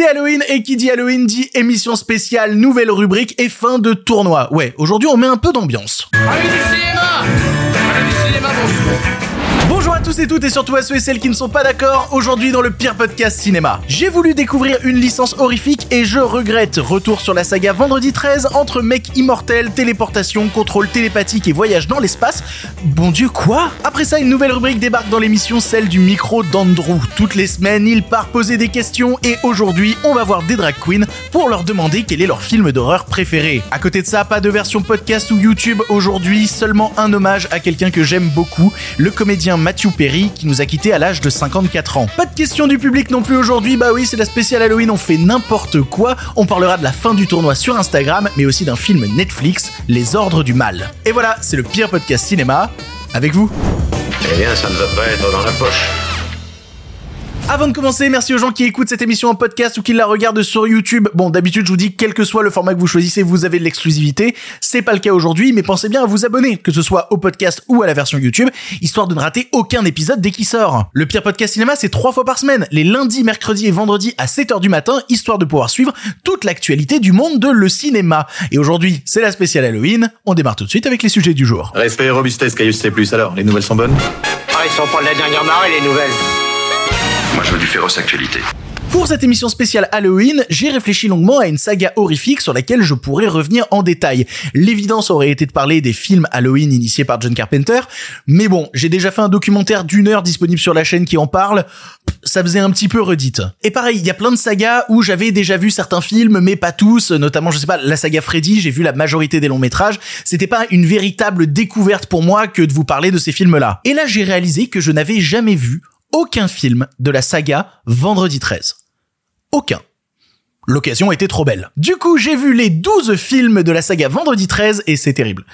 c'est Halloween et qui dit Halloween dit émission spéciale, nouvelle rubrique et fin de tournoi. Ouais, aujourd'hui on met un peu d'ambiance. Tous et toutes et surtout à ceux et celles qui ne sont pas d'accord aujourd'hui dans le pire podcast cinéma. J'ai voulu découvrir une licence horrifique et je regrette. Retour sur la saga Vendredi 13 entre mecs immortels, téléportation, contrôle télépathique et voyage dans l'espace. Bon Dieu quoi? Après ça, une nouvelle rubrique débarque dans l'émission, celle du micro d'Andrew. Toutes les semaines, il part poser des questions et aujourd'hui, on va voir des drag queens pour leur demander quel est leur film d'horreur préféré. À côté de ça, pas de version podcast ou YouTube aujourd'hui, seulement un hommage à quelqu'un que j'aime beaucoup, le comédien Matthew Perry qui nous a quitté à l'âge de 54 ans. Pas de question du public non plus aujourd'hui, bah oui, c'est la spéciale Halloween, on fait n'importe quoi. On parlera de la fin du tournoi sur Instagram, mais aussi d'un film Netflix, Les Ordres du Mal. Et voilà, c'est le pire podcast cinéma avec vous. Eh bien, ça ne va pas être dans la poche. Avant de commencer, merci aux gens qui écoutent cette émission en podcast ou qui la regardent sur YouTube. Bon, d'habitude, je vous dis, quel que soit le format que vous choisissez, vous avez de l'exclusivité. C'est pas le cas aujourd'hui, mais pensez bien à vous abonner, que ce soit au podcast ou à la version YouTube, histoire de ne rater aucun épisode dès qu'il sort. Le pire podcast cinéma, c'est trois fois par semaine, les lundis, mercredis et vendredis à 7h du matin, histoire de pouvoir suivre toute l'actualité du monde de le cinéma. Et aujourd'hui, c'est la spéciale Halloween. On démarre tout de suite avec les sujets du jour. Respect et robustesse, Caius C+. Alors, les nouvelles sont bonnes? Ah, ils sont pas de la dernière marée, les nouvelles. Je. Pour cette émission spéciale Halloween, j'ai réfléchi longuement à une saga horrifique sur laquelle je pourrais revenir en détail. L'évidence aurait été de parler des films Halloween initiés par John Carpenter, mais bon, j'ai déjà fait un documentaire d'une heure disponible sur la chaîne qui en parle, ça faisait un petit peu redite. Et pareil, il y a plein de sagas où j'avais déjà vu certains films, mais pas tous, notamment, je sais pas, la saga Freddy, j'ai vu la majorité des longs métrages, c'était pas une véritable découverte pour moi que de vous parler de ces films-là. Et là, j'ai réalisé que je n'avais jamais vu aucun film de la saga Vendredi 13. Aucun. L'occasion était trop belle. Du coup, j'ai vu les 12 films de la saga Vendredi 13 et c'est terrible.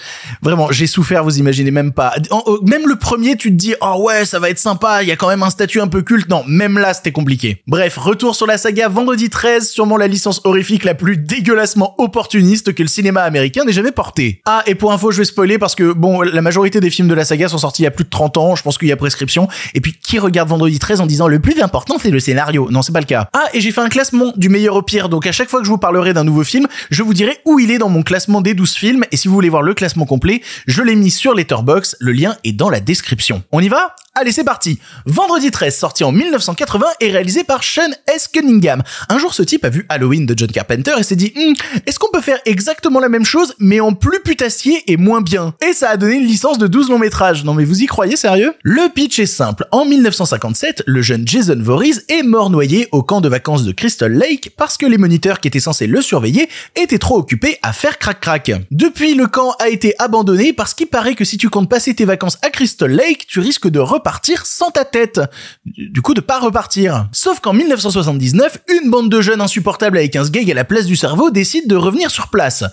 Vraiment, j'ai souffert, vous imaginez même pas. Même le premier, tu te dis, oh ouais, ça va être sympa, il y a quand même un statut un peu culte. Non, même là, c'était compliqué. Bref, retour sur la saga Vendredi 13, sûrement la licence horrifique la plus dégueulassement opportuniste que le cinéma américain n'ait jamais portée. Ah, et pour info, je vais spoiler parce que, bon, la majorité des films de la saga sont sortis il y a plus de 30 ans, je pense qu'il y a prescription. Et puis, qui regarde Vendredi 13 en disant le plus important, c'est le scénario? Non, c'est pas le cas. Ah, et j'ai fait un classement du meilleur au pire, donc à chaque fois que je vous parlerai d'un nouveau film, je vous dirai où il est dans mon classement des 12 films, et si vous voulez voir le classement complet, je l'ai mis sur Letterboxd, le lien est dans la description. On y va? Allez, c'est parti Vendredi 13, sorti en 1980 et réalisé par Sean S. Cunningham. Un jour, ce type a vu Halloween de John Carpenter et s'est dit Hmm, est-ce qu'on peut faire exactement la même chose, mais en plus putassier et moins bien ?» Et ça a donné une licence de 12 longs métrages. Non mais vous y croyez sérieux? Le pitch est simple. En 1957, le jeune Jason Voorhees est mort noyé au camp de vacances de Crystal Lake parce que les moniteurs qui étaient censés le surveiller étaient trop occupés à faire crac-crac. Depuis, le camp a été abandonné parce qu'il paraît que si tu comptes passer tes vacances à Crystal Lake, tu risques de repartir sans ta tête. Du coup, de pas repartir. Sauf qu'en 1979, une bande de jeunes insupportables avec un sgeg à la place du cerveau décide de revenir sur place.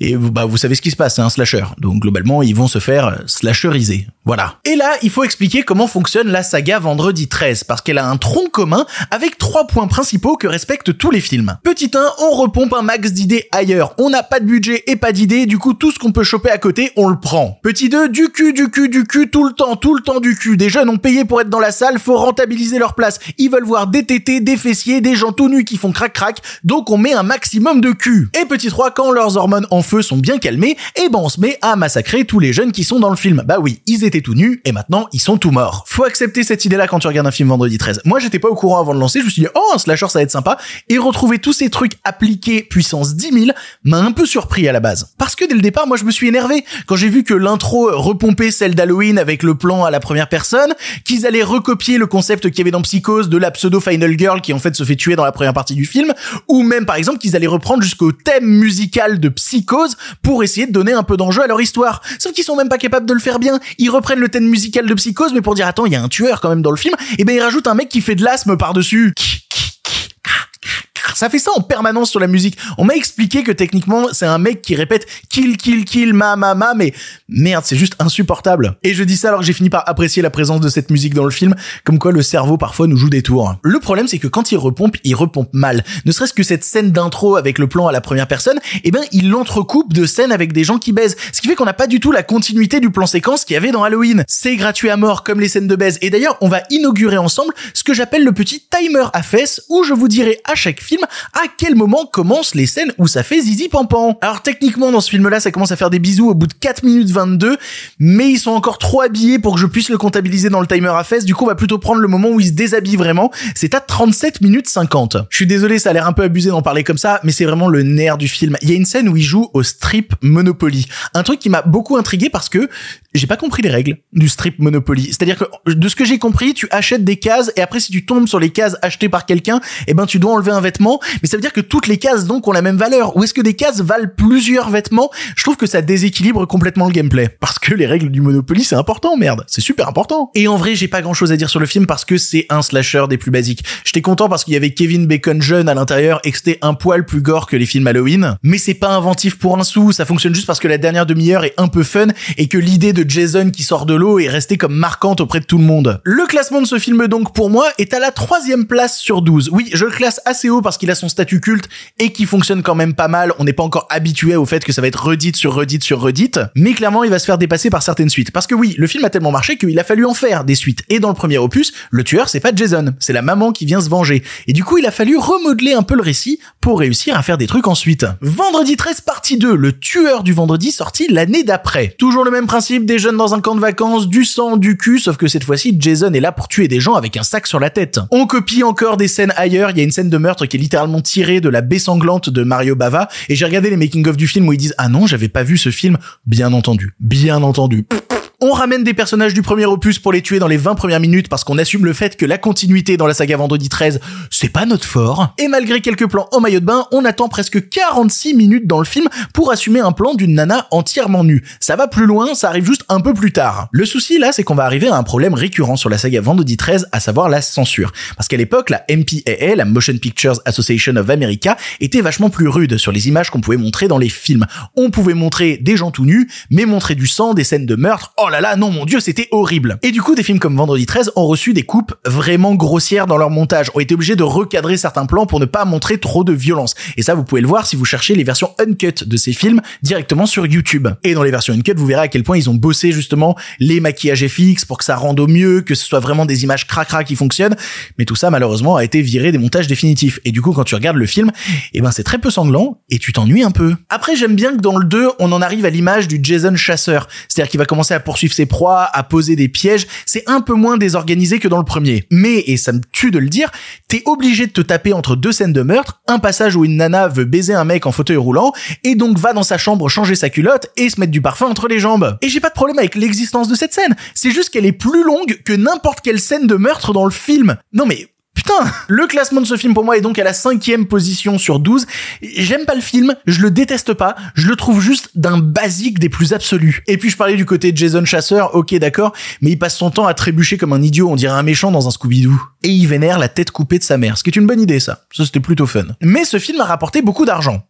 Et bah, vous savez ce qui se passe, c'est un slasher. Donc globalement, ils vont se faire slasheriser. Voilà. Et là, il faut expliquer comment fonctionne la saga Vendredi 13, parce qu'elle a un tronc commun avec trois points principaux que respectent tous les films. Petit 1, on repompe un max d'idées ailleurs. On n'a pas de budget et pas d'idées, du coup tout ce qu'on peut choper à côté, on le prend. Petit 2, du cul, du cul, du cul, tout le temps, tout le temps du cul. Des jeunes ont payé pour être dans la salle, faut rentabiliser leur place. Ils veulent voir des tétés, des fessiers, des gens tout nus qui font crac crac, donc on met un maximum de cul. Et petit 3, quand leurs hormones en feu sont bien calmées, et ben on se met à massacrer tous les jeunes qui sont dans le film. Bah oui, ils étaient tout nus, et maintenant ils sont tout morts. Faut accepter cette idée-là quand tu regardes un film vendredi 13. Moi j'étais pas au courant avant de lancer, je me suis dit, oh un slasher ça va être sympa, et retrouver tous ces trucs appliqués puissance 10 000 m'a un peu surpris à la base. Parce que dès le départ, moi je me suis énervé quand j'ai vu que l'intro repompait celle d'Halloween avec le plan à la première personne, qu'ils allaient recopier le concept qu'il y avait dans Psychose de la pseudo Final Girl qui en fait se fait tuer dans la première partie du film, ou même par exemple qu'ils allaient reprendre jusqu'au thème musical de Psychose pour essayer de donner un peu d'enjeu à leur histoire. Sauf qu'ils sont même pas capables de le faire bien. Ils reprennent le thème musical de Psychose, mais pour dire attends, il y a un tueur quand même dans le film, et ben ils rajoutent un mec qui fait de l'asthme par-dessus. Ça fait ça en permanence sur la musique. On m'a expliqué que techniquement, c'est un mec qui répète kill, kill, kill, ma, ma, ma, mais merde, c'est juste insupportable. Et je dis ça alors que j'ai fini par apprécier la présence de cette musique dans le film, comme quoi le cerveau parfois nous joue des tours. Le problème, c'est que quand il repompe, il repompe mal. Ne serait-ce que cette scène d'intro avec le plan à la première personne, eh ben, il l'entrecoupe de scènes avec des gens qui baisent. Ce qui fait qu'on n'a pas du tout la continuité du plan séquence qu'il y avait dans Halloween. C'est gratuit à mort comme les scènes de baise. Et d'ailleurs, on va inaugurer ensemble ce que j'appelle le petit timer à fesses où je vous dirai à chaque film à quel moment commencent les scènes où ça fait zizi pampan. Alors techniquement dans ce film-là, ça commence à faire des bisous au bout de 4 minutes 22, mais ils sont encore trop habillés pour que je puisse le comptabiliser dans le timer à fesses. Du coup, on va plutôt prendre le moment où ils se déshabillent vraiment. C'est à 37 minutes 50. Je suis désolé, ça a l'air un peu abusé d'en parler comme ça, mais c'est vraiment le nerf du film. Il y a une scène où ils jouent au strip Monopoly. Un truc qui m'a beaucoup intrigué parce que j'ai pas compris les règles du strip Monopoly. C'est-à-dire que de ce que j'ai compris, tu achètes des cases et après si tu tombes sur les cases achetées par quelqu'un, eh ben tu dois enlever un vêtement. Mais ça veut dire que toutes les cases donc ont la même valeur. Ou est-ce que des cases valent plusieurs vêtements? Je trouve que ça déséquilibre complètement le gameplay parce que les règles du Monopoly c'est important, merde, c'est super important. Et en vrai, j'ai pas grand-chose à dire sur le film parce que c'est un slasher des plus basiques. J'étais content parce qu'il y avait Kevin Bacon jeune à l'intérieur et que c'était un poil plus gore que les films Halloween. Mais c'est pas inventif pour un sou, ça fonctionne juste parce que la dernière demi-heure est un peu fun et que l'idée de Jason qui sort de l'eau est restée comme marquante auprès de tout le monde. Le classement de ce film donc pour moi est à la troisième place sur 12. Oui, je le classe assez haut parce qu'il a son statut culte et qui fonctionne quand même pas mal. On n'est pas encore habitué au fait que ça va être redite sur redite sur redite, mais clairement il va se faire dépasser par certaines suites. Parce que oui, le film a tellement marché qu'il a fallu en faire des suites. Et dans le premier opus, le tueur c'est pas Jason, c'est la maman qui vient se venger. Et du coup il a fallu remodeler un peu le récit pour réussir à faire des trucs ensuite. Vendredi 13 partie 2, le tueur du vendredi sorti l'année d'après. Toujours le même principe, des jeunes dans un camp de vacances, du sang, du cul, sauf que cette fois-ci Jason est là pour tuer des gens avec un sac sur la tête. On copie encore des scènes ailleurs, il y a une scène de meurtre qui est littéralement tirée de la baie sanglante de Mario Bava, et j'ai regardé les making-of du film où ils disent ah non j'avais pas vu ce film, bien entendu, bien entendu. On ramène des personnages du premier opus pour les tuer dans les 20 premières minutes parce qu'on assume le fait que la continuité dans la saga Vendredi 13, c'est pas notre fort. Et malgré quelques plans en maillot de bain, on attend presque 46 minutes dans le film pour assumer un plan d'une nana entièrement nue. Ça va plus loin, ça arrive juste un peu plus tard. Le souci là, c'est qu'on va arriver à un problème récurrent sur la saga Vendredi 13, à savoir la censure. Parce qu'à l'époque, la MPAA, la Motion Pictures Association of America, était vachement plus rude sur les images qu'on pouvait montrer dans les films. On pouvait montrer des gens tout nus, mais montrer du sang, des scènes de meurtre, oh là là, non mon dieu, c'était horrible. Et du coup, des films comme Vendredi 13 ont reçu des coupes vraiment grossières dans leur montage, ont été obligés de recadrer certains plans pour ne pas montrer trop de violence. Et ça, vous pouvez le voir si vous cherchez les versions uncut de ces films directement sur YouTube. Et dans les versions uncut, vous verrez à quel point ils ont bossé justement les maquillages FX pour que ça rende au mieux, que ce soit vraiment des images cracra qui fonctionnent. Mais tout ça, malheureusement, a été viré des montages définitifs. Et du coup, quand tu regardes le film, eh ben, c'est très peu sanglant et tu t'ennuies un peu. Après, j'aime bien que dans le 2, on en arrive à l'image du Jason chasseur. C'est-à-dire qu'il va commencer à poursuivre ses proies, à poser des pièges, c'est un peu moins désorganisé que dans le premier. Mais, et ça me tue de le dire, t'es obligé de te taper entre deux scènes de meurtre, un passage où une nana veut baiser un mec en fauteuil roulant, et donc va dans sa chambre changer sa culotte et se mettre du parfum entre les jambes. Et j'ai pas de problème avec l'existence de cette scène, c'est juste qu'elle est plus longue que n'importe quelle scène de meurtre dans le film. Non mais Putain, le classement de ce film pour moi est donc à la cinquième position sur 12. J'aime pas le film, je le déteste pas, je le trouve juste d'un basique des plus absolus. Et puis je parlais du côté de Jason Chasseur, ok d'accord, mais il passe son temps à trébucher comme un idiot, on dirait un méchant dans un Scooby-Doo. Et il vénère la tête coupée de sa mère, ce qui est une bonne idée ça. Ça c'était plutôt fun. Mais ce film a rapporté beaucoup d'argent.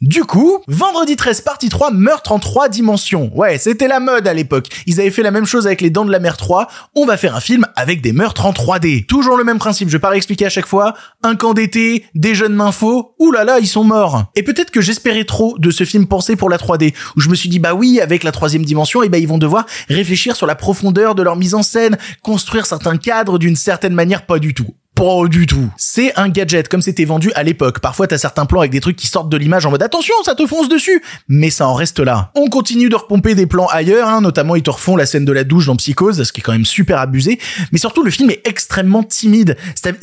Du coup, Vendredi 13 partie 3, meurtre en trois dimensions. Ouais, c'était la mode à l'époque. Ils avaient fait la même chose avec les Dents de la Mer 3. On va faire un film avec des meurtres en 3D. Toujours le même principe, je vais pas réexpliquer à chaque fois. Un camp d'été, des jeunes mains faux. Ouh là là, ils sont morts. Et peut-être que j'espérais trop de ce film pensé pour la 3D, où je me suis dit bah oui, avec la troisième dimension, et eh ben ils vont devoir réfléchir sur la profondeur de leur mise en scène, construire certains cadres d'une certaine manière, pas du tout. Pas du tout. C'est un gadget comme c'était vendu à l'époque. Parfois t'as certains plans avec des trucs qui sortent de l'image en mode attention, ça te fonce dessus. Mais ça en reste là. On continue de repomper des plans ailleurs, hein, notamment ils te refont la scène de la douche dans Psychose, ce qui est quand même super abusé. Mais surtout le film est extrêmement timide.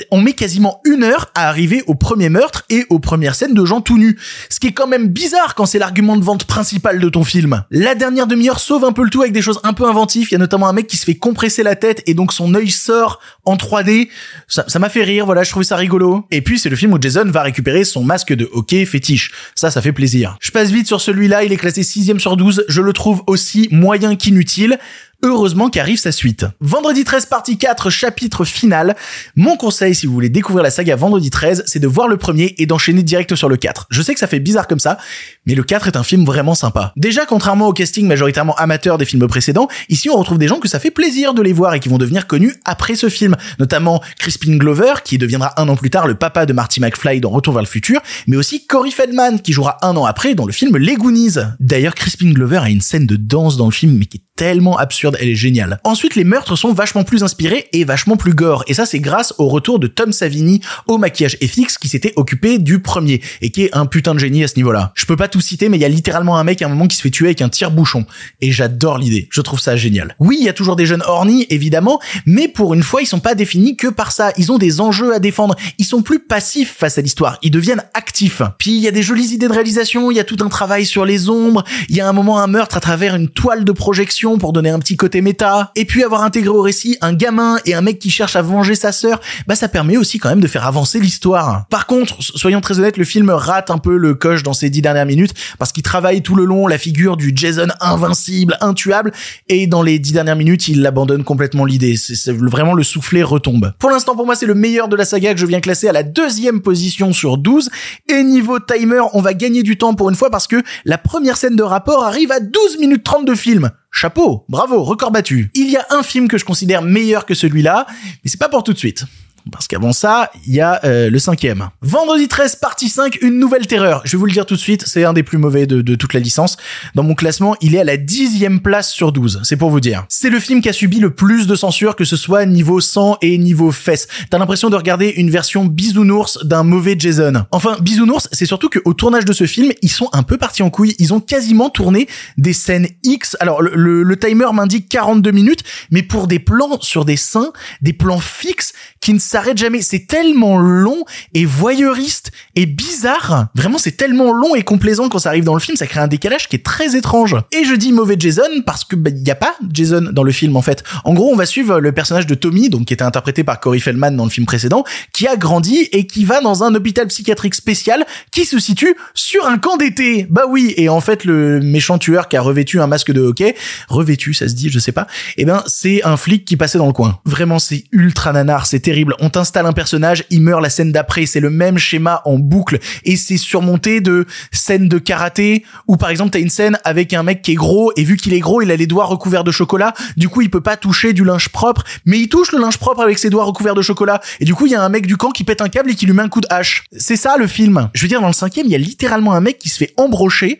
On met quasiment une heure à arriver au premier meurtre et aux premières scènes de gens tout nus. Ce qui est quand même bizarre quand c'est l'argument de vente principal de ton film. La dernière demi-heure sauve un peu le tout avec des choses un peu inventives. Il y a notamment un mec qui se fait compresser la tête et donc son œil sort en 3D. Ça, ça m'a fait rire, voilà, je trouvais ça rigolo. Et puis c'est le film où Jason va récupérer son masque de hockey fétiche. Ça, ça fait plaisir. Je passe vite sur celui-là, il est classé 6 sur 12, je le trouve aussi moyen qu'inutile. Heureusement qu'arrive sa suite. Vendredi 13 partie 4 chapitre final. Mon conseil si vous voulez découvrir la saga Vendredi 13, c'est de voir le premier et d'enchaîner direct sur le 4. Je sais que ça fait bizarre comme ça, mais le 4 est un film vraiment sympa. Déjà, contrairement au casting majoritairement amateur des films précédents, ici on retrouve des gens que ça fait plaisir de les voir et qui vont devenir connus après ce film. Notamment Crispin Glover, qui deviendra un an plus tard le papa de Marty McFly dans Retour vers le futur, mais aussi Corey Feldman, qui jouera un an après dans le film Les Goonies. D'ailleurs, Crispin Glover a une scène de danse dans le film, mais qui est tellement absurde elle est géniale. Ensuite, les meurtres sont vachement plus inspirés et vachement plus gore. Et ça, c'est grâce au retour de Tom Savini au maquillage FX qui s'était occupé du premier et qui est un putain de génie à ce niveau-là. Citer, mais il y a littéralement un mec à un moment qui se fait tuer avec un tire-bouchon. Et j'adore l'idée. Je trouve ça génial. Oui, il y a toujours des jeunes horny, évidemment, mais pour une fois, ils sont pas définis que par ça. Ils ont des enjeux à défendre. Ils sont plus passifs face à l'histoire. Ils deviennent actifs. Puis il y a des jolies idées de réalisation. Il y a tout un travail sur les ombres. Il y a un moment un meurtre à travers une toile de projection pour donner un petit côté méta. Et puis avoir intégré au récit un gamin et un mec qui cherche à venger sa sœur, bah ça permet aussi quand même de faire avancer l'histoire. Par contre, soyons très honnêtes, le film rate un peu le coche dans ces dix dernières minutes parce qu'il travaille tout le long la figure du Jason invincible, intuable, et dans les dix dernières minutes, il abandonne complètement l'idée. C'est vraiment le soufflet retombe. Pour l'instant, pour moi, c'est le meilleur de la saga que je viens classer à la deuxième position sur 12. Et niveau timer, on va gagner du temps pour une fois parce que la première scène de rapport arrive à 12 minutes 30 de film. Chapeau, bravo, record battu. Il y a un film que je considère meilleur que celui-là, mais c'est pas pour tout de suite. Parce qu'avant ça, il y a euh, le cinquième. Vendredi 13, partie 5, une nouvelle terreur. Je vais vous le dire tout de suite, c'est un des plus mauvais de, toute la licence. Dans mon classement, il est à la dixième place sur 12. C'est pour vous dire. C'est le film qui a subi le plus de censure, que ce soit niveau sang et niveau fesses. T'as l'impression de regarder une version bisounours d'un mauvais Jason. Enfin, bisounours, c'est surtout qu'au tournage de ce film, ils sont un peu partis en couille. Ils ont quasiment tourné des scènes X. Alors, le, timer m'indique 42 minutes, mais pour des plans sur des seins, des plans fixes qui ne s'arrête jamais. C'est tellement long et voyeuriste et bizarre. Vraiment, c'est tellement long et complaisant quand ça arrive dans le film, ça crée un décalage qui est très étrange. Et je dis mauvais Jason parce que bah, y a pas Jason dans le film en fait. En gros, on va suivre le personnage de Tommy, donc qui était interprété par Corey Feldman dans le film précédent, qui a grandi et qui va dans un hôpital psychiatrique spécial qui se situe sur un camp d'été. Bah oui, et en fait le méchant tueur qui a revêtu un masque de hockey, revêtu, ça se dit, je sais pas. Eh ben, c'est un flic qui passait dans le coin. Vraiment, c'est ultra nanar, c'est terrible. T'installe un personnage, il meurt la scène d'après, c'est le même schéma en boucle et c'est surmonté de scènes de karaté où par exemple t'as une scène avec un mec qui est gros et vu qu'il est gros, il a les doigts recouverts de chocolat, du coup il peut pas toucher du linge propre, mais il touche le linge propre avec ses doigts recouverts de chocolat et du coup il y a un mec du camp qui pète un câble et qui lui met un coup de hache. C'est ça le film. Je veux dire dans le cinquième, il y a littéralement un mec qui se fait embrocher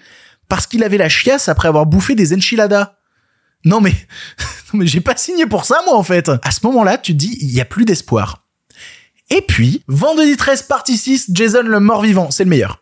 parce qu'il avait la chiasse après avoir bouffé des enchiladas. Non mais, mais j'ai pas signé pour ça moi en fait. À ce moment-là, tu te dis, il y a plus d'espoir. Et puis, vendredi 13, partie 6, Jason le mort-vivant, c'est le meilleur.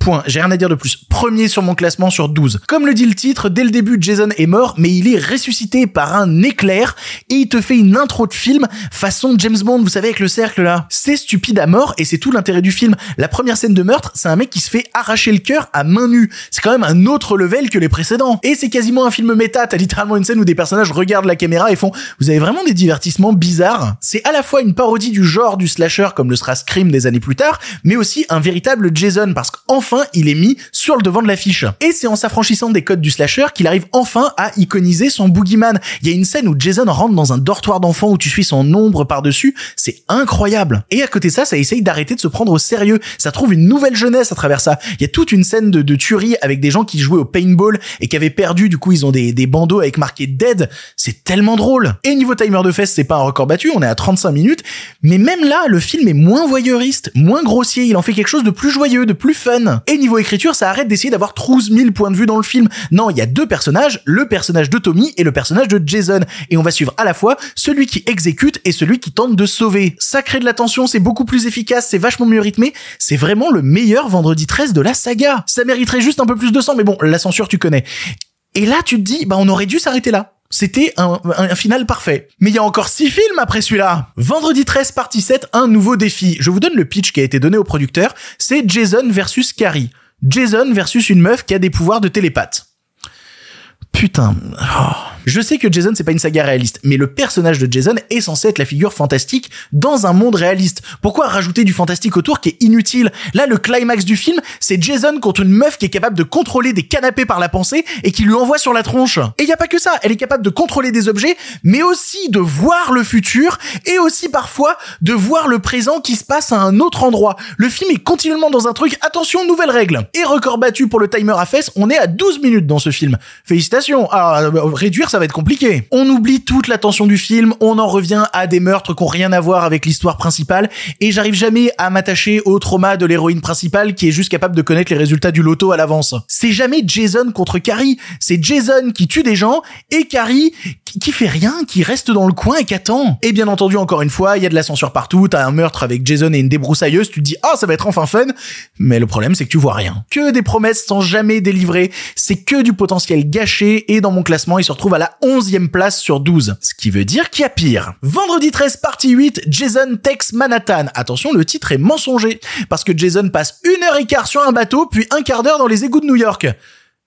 Point. J'ai rien à dire de plus. Premier sur mon classement sur 12. Comme le dit le titre, dès le début, Jason est mort, mais il est ressuscité par un éclair et il te fait une intro de film façon James Bond, vous savez, avec le cercle là. C'est stupide à mort et c'est tout l'intérêt du film. La première scène de meurtre, c'est un mec qui se fait arracher le cœur à main nue. C'est quand même un autre level que les précédents. Et c'est quasiment un film méta. T'as littéralement une scène où des personnages regardent la caméra et font, vous avez vraiment des divertissements bizarres? C'est à la fois une parodie du genre du slasher comme le sera Scream des années plus tard, mais aussi un véritable Jason parce qu'enfin il est mis sur le devant de l'affiche. Et c'est en s'affranchissant des codes du slasher qu'il arrive enfin à iconiser son boogeyman. Il y a une scène où Jason rentre dans un dortoir d'enfant où tu suis son ombre par-dessus. C'est incroyable. Et à côté ça, ça essaye d'arrêter de se prendre au sérieux. Ça trouve une nouvelle jeunesse à travers ça. Il y a toute une scène de, de tuerie avec des gens qui jouaient au paintball et qui avaient perdu. Du coup, ils ont des, des bandeaux avec marqué dead. C'est tellement drôle. Et niveau timer de fesses, c'est pas un record battu. On est à 35 minutes. Mais même là, le film est moins voyeuriste, moins grossier. Il en fait quelque chose de plus joyeux, de plus fun. Et niveau écriture, ça arrête d'essayer d'avoir 12 000 points de vue dans le film. Non, il y a deux personnages, le personnage de Tommy et le personnage de Jason. Et on va suivre à la fois celui qui exécute et celui qui tente de sauver. Ça crée de la tension, c'est beaucoup plus efficace, c'est vachement mieux rythmé. C'est vraiment le meilleur vendredi 13 de la saga. Ça mériterait juste un peu plus de sang, mais bon, la censure tu connais. Et là, tu te dis, bah on aurait dû s'arrêter là. C'était un, final parfait. Mais il y a encore six films après celui-là. Vendredi 13, partie 7, un nouveau défi. Je vous donne le pitch qui a été donné au producteur. C'est Jason versus Carrie. Jason versus une meuf qui a des pouvoirs de télépathe. Putain. Oh. Je sais que Jason c'est pas une saga réaliste, mais le personnage de Jason est censé être la figure fantastique dans un monde réaliste. Pourquoi rajouter du fantastique autour qui est inutile? Là, le climax du film, c'est Jason contre une meuf qui est capable de contrôler des canapés par la pensée et qui lui envoie sur la tronche. Et y a pas que ça, elle est capable de contrôler des objets, mais aussi de voir le futur et aussi parfois de voir le présent qui se passe à un autre endroit. Le film est continuellement dans un truc, attention, nouvelle règle. Et record battu pour le timer à fesses, on est à 12 minutes dans ce film. Félicitations. Ah, réduire ça va être compliqué. On oublie toute la tension du film, on en revient à des meurtres qui ont rien à voir avec l'histoire principale, et j'arrive jamais à m'attacher au trauma de l'héroïne principale qui est juste capable de connaître les résultats du loto à l'avance. C'est jamais Jason contre Carrie, c'est Jason qui tue des gens et Carrie qui fait rien, qui reste dans le coin et qui attend. Et bien entendu, encore une fois, il y a de la censure partout, t'as un meurtre avec Jason et une débroussailleuse, tu te dis, ah, ça va être enfin fun, mais le problème, c'est que tu vois rien. Que des promesses sans jamais délivrer, c'est que du potentiel gâché, et dans mon classement, il se retrouve à la 11e place sur 12. Ce qui veut dire qu'il y a pire. Vendredi 13, partie 8, Jason Tex Manhattan. Attention, le titre est mensonger, parce que Jason passe une heure et quart sur un bateau, puis un quart d'heure dans les égouts de New York.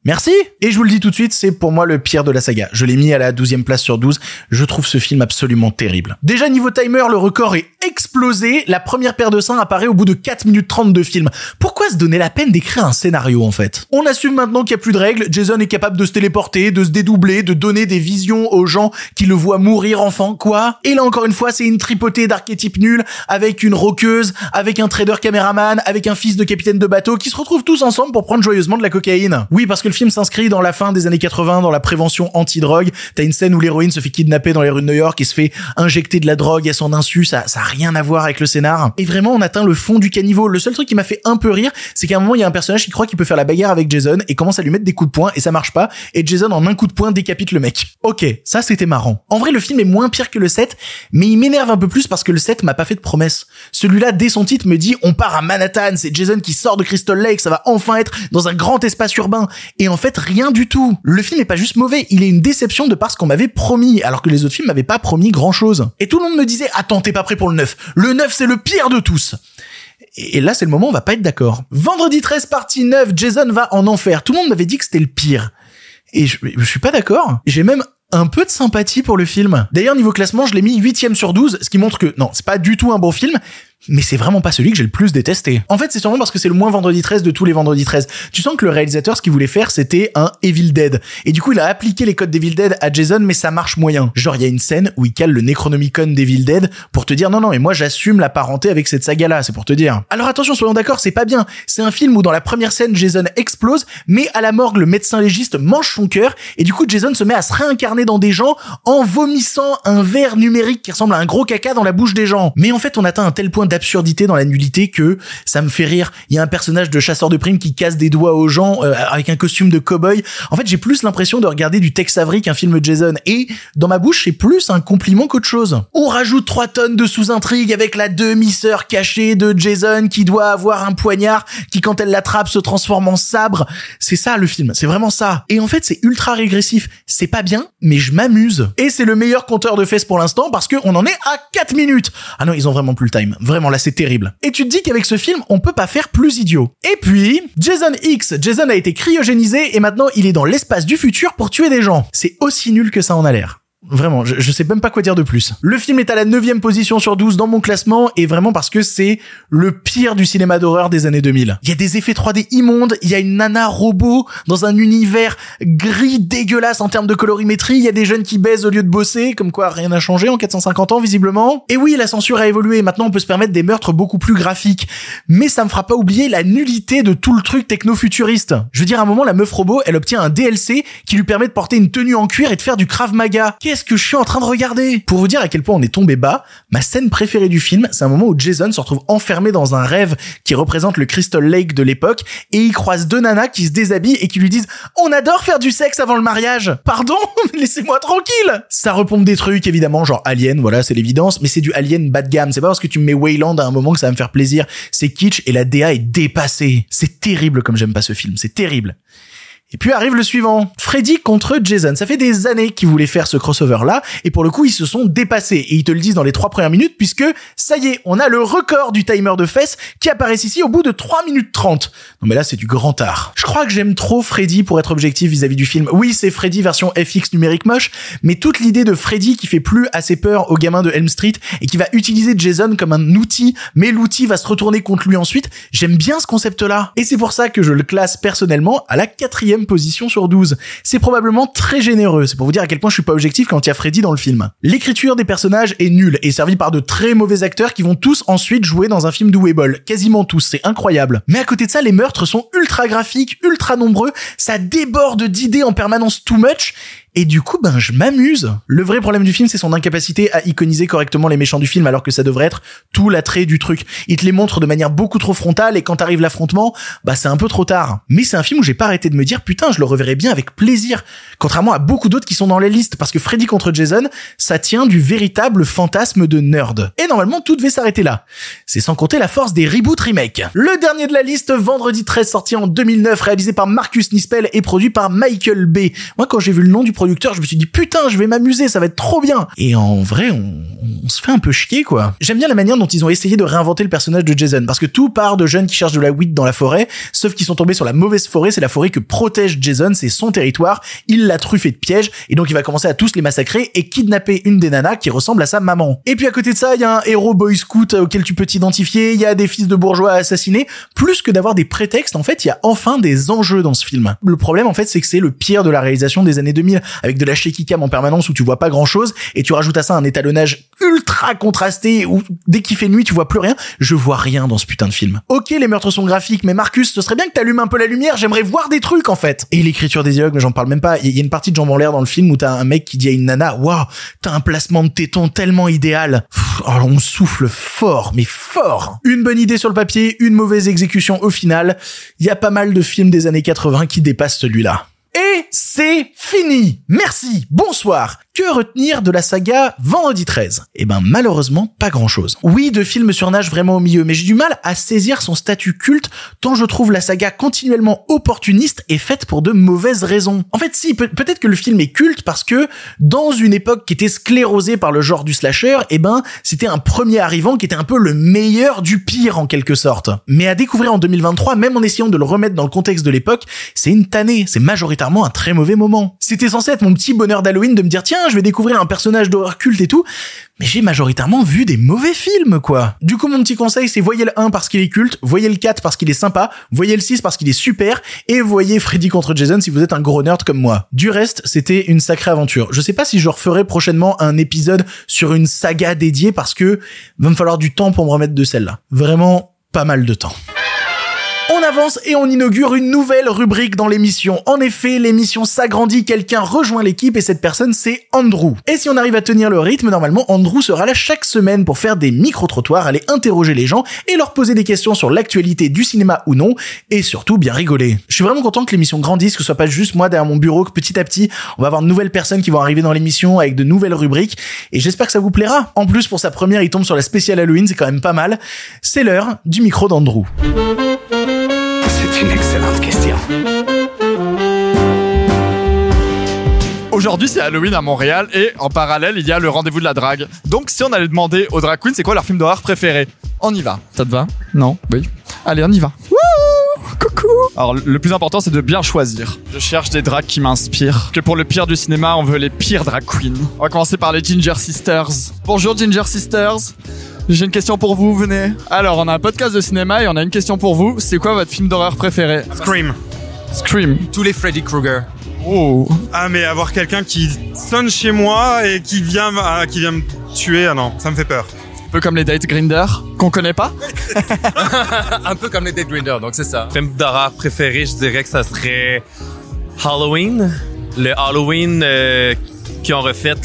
Merci Et je vous le dis tout de suite, c'est pour moi le pire de la saga. Je l'ai mis à la 12e place sur 12. Je trouve ce film absolument terrible. Déjà niveau timer, le record est explosé. La première paire de seins apparaît au bout de 4 minutes 30 de film. Pourquoi se donner la peine d'écrire un scénario en fait? On assume maintenant qu'il n'y a plus de règles. Jason est capable de se téléporter, de se dédoubler, de donner des visions aux gens qui le voient mourir enfant. Quoi? Et là encore une fois, c'est une tripotée d'archétypes nuls avec une roqueuse, avec un trader caméraman, avec un fils de capitaine de bateau qui se retrouvent tous ensemble pour prendre joyeusement de la cocaïne. Oui, parce que le film s'inscrit dans la fin des années 80, dans la prévention anti-drogue. T'as une scène où l'héroïne se fait kidnapper dans les rues de New York et se fait injecter de la drogue à son insu. Ça, ça rien à voir avec le scénar. Et vraiment, on atteint le fond du caniveau. Le seul truc qui m'a fait un peu rire, c'est qu'à un moment, il y a un personnage qui croit qu'il peut faire la bagarre avec Jason et commence à lui mettre des coups de poing et ça marche pas. Et Jason, en un coup de poing, décapite le mec. Ok, ça c'était marrant. En vrai, le film est moins pire que le 7, mais il m'énerve un peu plus parce que le 7 m'a pas fait de promesse. Celui-là, dès son titre, me dit on part à Manhattan, c'est Jason qui sort de Crystal Lake, ça va enfin être dans un grand espace urbain. Et en fait, rien du tout. Le film n'est pas juste mauvais, il est une déception de par ce qu'on m'avait promis, alors que les autres films m'avaient pas promis grand chose. Et tout le monde me disait, attends, t'es pas prêt pour le 9. Le 9, c'est le pire de tous. Et là, c'est le moment où on va pas être d'accord. Vendredi 13, partie 9, Jason va en enfer. Tout le monde m'avait dit que c'était le pire. Et je, je suis pas d'accord. J'ai même un peu de sympathie pour le film. D'ailleurs, niveau classement, je l'ai mis 8ème sur 12, ce qui montre que non, c'est pas du tout un bon film, mais c'est vraiment pas celui que j'ai le plus détesté. En fait, c'est sûrement parce que c'est le moins vendredi 13 de tous les vendredis 13. Tu sens que le réalisateur, ce qu'il voulait faire, c'était un Evil Dead. Et du coup, il a appliqué les codes d'Evil Dead à Jason, mais ça marche moyen. Genre, il y a une scène où il cale le Necronomicon d'Evil Dead pour te dire non, non, mais moi, j'assume la parenté avec cette saga-là, c'est pour te dire. Alors attention, soyons d'accord, c'est pas bien. C'est un film où dans la première scène, Jason explose, mais à la morgue, le médecin légiste mange son cœur, et du coup, Jason se met à se réincarner dans des gens en vomissant un verre numérique qui ressemble à un gros caca dans la bouche des gens. Mais en fait, on atteint un tel point d'absurdité dans la nullité que ça me fait rire. Il y a un personnage de chasseur de primes qui casse des doigts aux gens euh, avec un costume de cow-boy. En fait, j'ai plus l'impression de regarder du Tex Avery qu'un film Jason. Et dans ma bouche, c'est plus un compliment qu'autre chose. On rajoute trois tonnes de sous-intrigue avec la demi-sœur cachée de Jason qui doit avoir un poignard qui, quand elle l'attrape, se transforme en sabre. C'est ça le film. C'est vraiment ça. Et en fait, c'est ultra régressif. C'est pas bien, mais je m'amuse. Et c'est le meilleur compteur de fesses pour l'instant parce que on en est à 4 minutes. Ah non, ils ont vraiment plus le time. Vraiment, là, c'est terrible. Et tu te dis qu'avec ce film, on peut pas faire plus idiot. Et puis, Jason X. Jason a été cryogénisé et maintenant il est dans l'espace du futur pour tuer des gens. C'est aussi nul que ça en a l'air. Vraiment, je, sais même pas quoi dire de plus. Le film est à la 9 position sur 12 dans mon classement et vraiment parce que c'est le pire du cinéma d'horreur des années 2000. Il y a des effets 3D immondes, il y a une nana robot dans un univers gris dégueulasse en termes de colorimétrie, il y a des jeunes qui baisent au lieu de bosser, comme quoi rien n'a changé en 450 ans visiblement. Et oui, la censure a évolué, maintenant on peut se permettre des meurtres beaucoup plus graphiques. Mais ça me fera pas oublier la nullité de tout le truc techno-futuriste. Je veux dire, à un moment, la meuf robot, elle obtient un DLC qui lui permet de porter une tenue en cuir et de faire du Krav Maga qu'est-ce que je suis en train de regarder Pour vous dire à quel point on est tombé bas, ma scène préférée du film, c'est un moment où Jason se retrouve enfermé dans un rêve qui représente le Crystal Lake de l'époque et il croise deux nanas qui se déshabillent et qui lui disent "On adore faire du sexe avant le mariage." Pardon Laissez-moi tranquille. Ça repompe des trucs évidemment genre Alien, voilà, c'est l'évidence, mais c'est du Alien bas de gamme. C'est pas parce que tu me mets Wayland à un moment que ça va me faire plaisir. C'est kitsch et la DA est dépassée. C'est terrible comme j'aime pas ce film, c'est terrible. Et puis arrive le suivant. Freddy contre Jason. Ça fait des années qu'ils voulaient faire ce crossover-là, et pour le coup, ils se sont dépassés. Et ils te le disent dans les trois premières minutes, puisque, ça y est, on a le record du timer de fesses qui apparaît ici au bout de 3 minutes 30. Non mais là, c'est du grand art. Je crois que j'aime trop Freddy pour être objectif vis-à-vis du film. Oui, c'est Freddy version FX numérique moche, mais toute l'idée de Freddy qui fait plus assez peur aux gamins de Elm Street et qui va utiliser Jason comme un outil, mais l'outil va se retourner contre lui ensuite, j'aime bien ce concept-là. Et c'est pour ça que je le classe personnellement à la quatrième position sur 12. C'est probablement très généreux. C'est pour vous dire à quel point je suis pas objectif quand il y a Freddy dans le film. L'écriture des personnages est nulle et servie par de très mauvais acteurs qui vont tous ensuite jouer dans un film d'Ouébol. Quasiment tous. C'est incroyable. Mais à côté de ça, les meurtres sont ultra graphiques, ultra nombreux. Ça déborde d'idées en permanence too much Et du coup, ben, je m'amuse. Le vrai problème du film, c'est son incapacité à iconiser correctement les méchants du film, alors que ça devrait être tout l'attrait du truc. Il te les montre de manière beaucoup trop frontale, et quand arrive l'affrontement, bah, c'est un peu trop tard. Mais c'est un film où j'ai pas arrêté de me dire, putain, je le reverrai bien avec plaisir. Contrairement à beaucoup d'autres qui sont dans les listes, parce que Freddy contre Jason, ça tient du véritable fantasme de nerd. Et normalement, tout devait s'arrêter là. C'est sans compter la force des reboot remake. Le dernier de la liste, Vendredi 13, sorti en 2009, réalisé par Marcus Nispel et produit par Michael Bay. Moi, quand j'ai vu le nom du producteur, je me suis dit, putain, je vais m'amuser, ça va être trop bien. Et en vrai, on, on se fait un peu chier, quoi. J'aime bien la manière dont ils ont essayé de réinventer le personnage de Jason, parce que tout part de jeunes qui cherchent de la weed dans la forêt, sauf qu'ils sont tombés sur la mauvaise forêt, c'est la forêt que protège Jason, c'est son territoire, il l'a truffé de pièges, et donc il va commencer à tous les massacrer et kidnapper une des nanas qui ressemble à sa maman. Et puis à côté de ça, il y a un héros boy scout auquel tu peux t'identifier, il y a des fils de bourgeois assassinés, plus que d'avoir des prétextes, en fait, il y a enfin des enjeux dans ce film. Le problème, en fait, c'est que c'est le pire de la réalisation des années 2000, avec de la shaky cam en permanence où tu vois pas grand chose, et tu rajoutes à ça un étalonnage ultra contrasté où dès qu'il fait nuit, tu vois plus rien. Je vois rien dans ce putain de film. Ok, les meurtres sont graphiques, mais Marcus, ce serait bien que t'allumes un peu la lumière, j'aimerais voir des trucs, en fait. Et l'écriture des dialogues, mais j'en parle même pas. Il y a une partie de jambes en l'air dans le film où t'as un mec qui dit à une nana, waouh, t'as un placement de téton tellement idéal. Pff, alors on souffle fort, mais fort. Une bonne idée sur le papier, une mauvaise exécution au final. Il y a pas mal de films des années 80 qui dépassent celui-là. Et c'est fini. Merci. Bonsoir. Que retenir de la saga Vendredi 13 Eh ben malheureusement pas grand-chose. Oui, de films sur nage vraiment au milieu, mais j'ai du mal à saisir son statut culte tant je trouve la saga continuellement opportuniste et faite pour de mauvaises raisons. En fait, si peut- peut-être que le film est culte parce que dans une époque qui était sclérosée par le genre du slasher, eh ben c'était un premier arrivant qui était un peu le meilleur du pire en quelque sorte. Mais à découvrir en 2023, même en essayant de le remettre dans le contexte de l'époque, c'est une tannée, c'est majoritairement un très mauvais moment. C'était censé être mon petit bonheur d'Halloween de me dire tiens, je vais découvrir un personnage d'horreur culte et tout, mais j'ai majoritairement vu des mauvais films, quoi. Du coup, mon petit conseil, c'est voyez le 1 parce qu'il est culte, voyez le 4 parce qu'il est sympa, voyez le 6 parce qu'il est super, et voyez Freddy contre Jason si vous êtes un gros nerd comme moi. Du reste, c'était une sacrée aventure. Je sais pas si je referai prochainement un épisode sur une saga dédiée parce que va me falloir du temps pour me remettre de celle-là. Vraiment, pas mal de temps. On avance et on inaugure une nouvelle rubrique dans l'émission. En effet, l'émission s'agrandit, quelqu'un rejoint l'équipe et cette personne c'est Andrew. Et si on arrive à tenir le rythme, normalement Andrew sera là chaque semaine pour faire des micro-trottoirs, aller interroger les gens et leur poser des questions sur l'actualité du cinéma ou non, et surtout bien rigoler. Je suis vraiment content que l'émission grandisse, que ce soit pas juste moi derrière mon bureau, que petit à petit on va avoir de nouvelles personnes qui vont arriver dans l'émission avec de nouvelles rubriques, et j'espère que ça vous plaira. En plus pour sa première il tombe sur la spéciale Halloween, c'est quand même pas mal. C'est l'heure du micro d'Andrew. C'est une excellente question. Aujourd'hui, c'est Halloween à Montréal et en parallèle, il y a le rendez-vous de la drague. Donc, si on allait demander aux drag queens c'est quoi leur film d'horreur préféré, on y va. Ça te va? Non Oui. Allez, on y va. Wouh Coucou Alors, le plus important, c'est de bien choisir. Je cherche des drags qui m'inspirent. Que pour le pire du cinéma, on veut les pires drag queens. On va commencer par les Ginger Sisters. Bonjour Ginger Sisters. J'ai une question pour vous, venez. Alors, on a un podcast de cinéma et on a une question pour vous. C'est quoi votre film d'horreur préféré? Scream. Scream. Tous les Freddy Krueger. Oh. Ah mais avoir quelqu'un qui sonne chez moi et qui vient, ah, qui vient me tuer, ah non, ça me fait peur. Un peu comme les Date Grinder, qu'on connaît pas? Un peu comme les Dead Grinder, donc c'est ça. film d'horreur préféré, je dirais que ça serait Halloween. Le Halloween euh, qui ont refait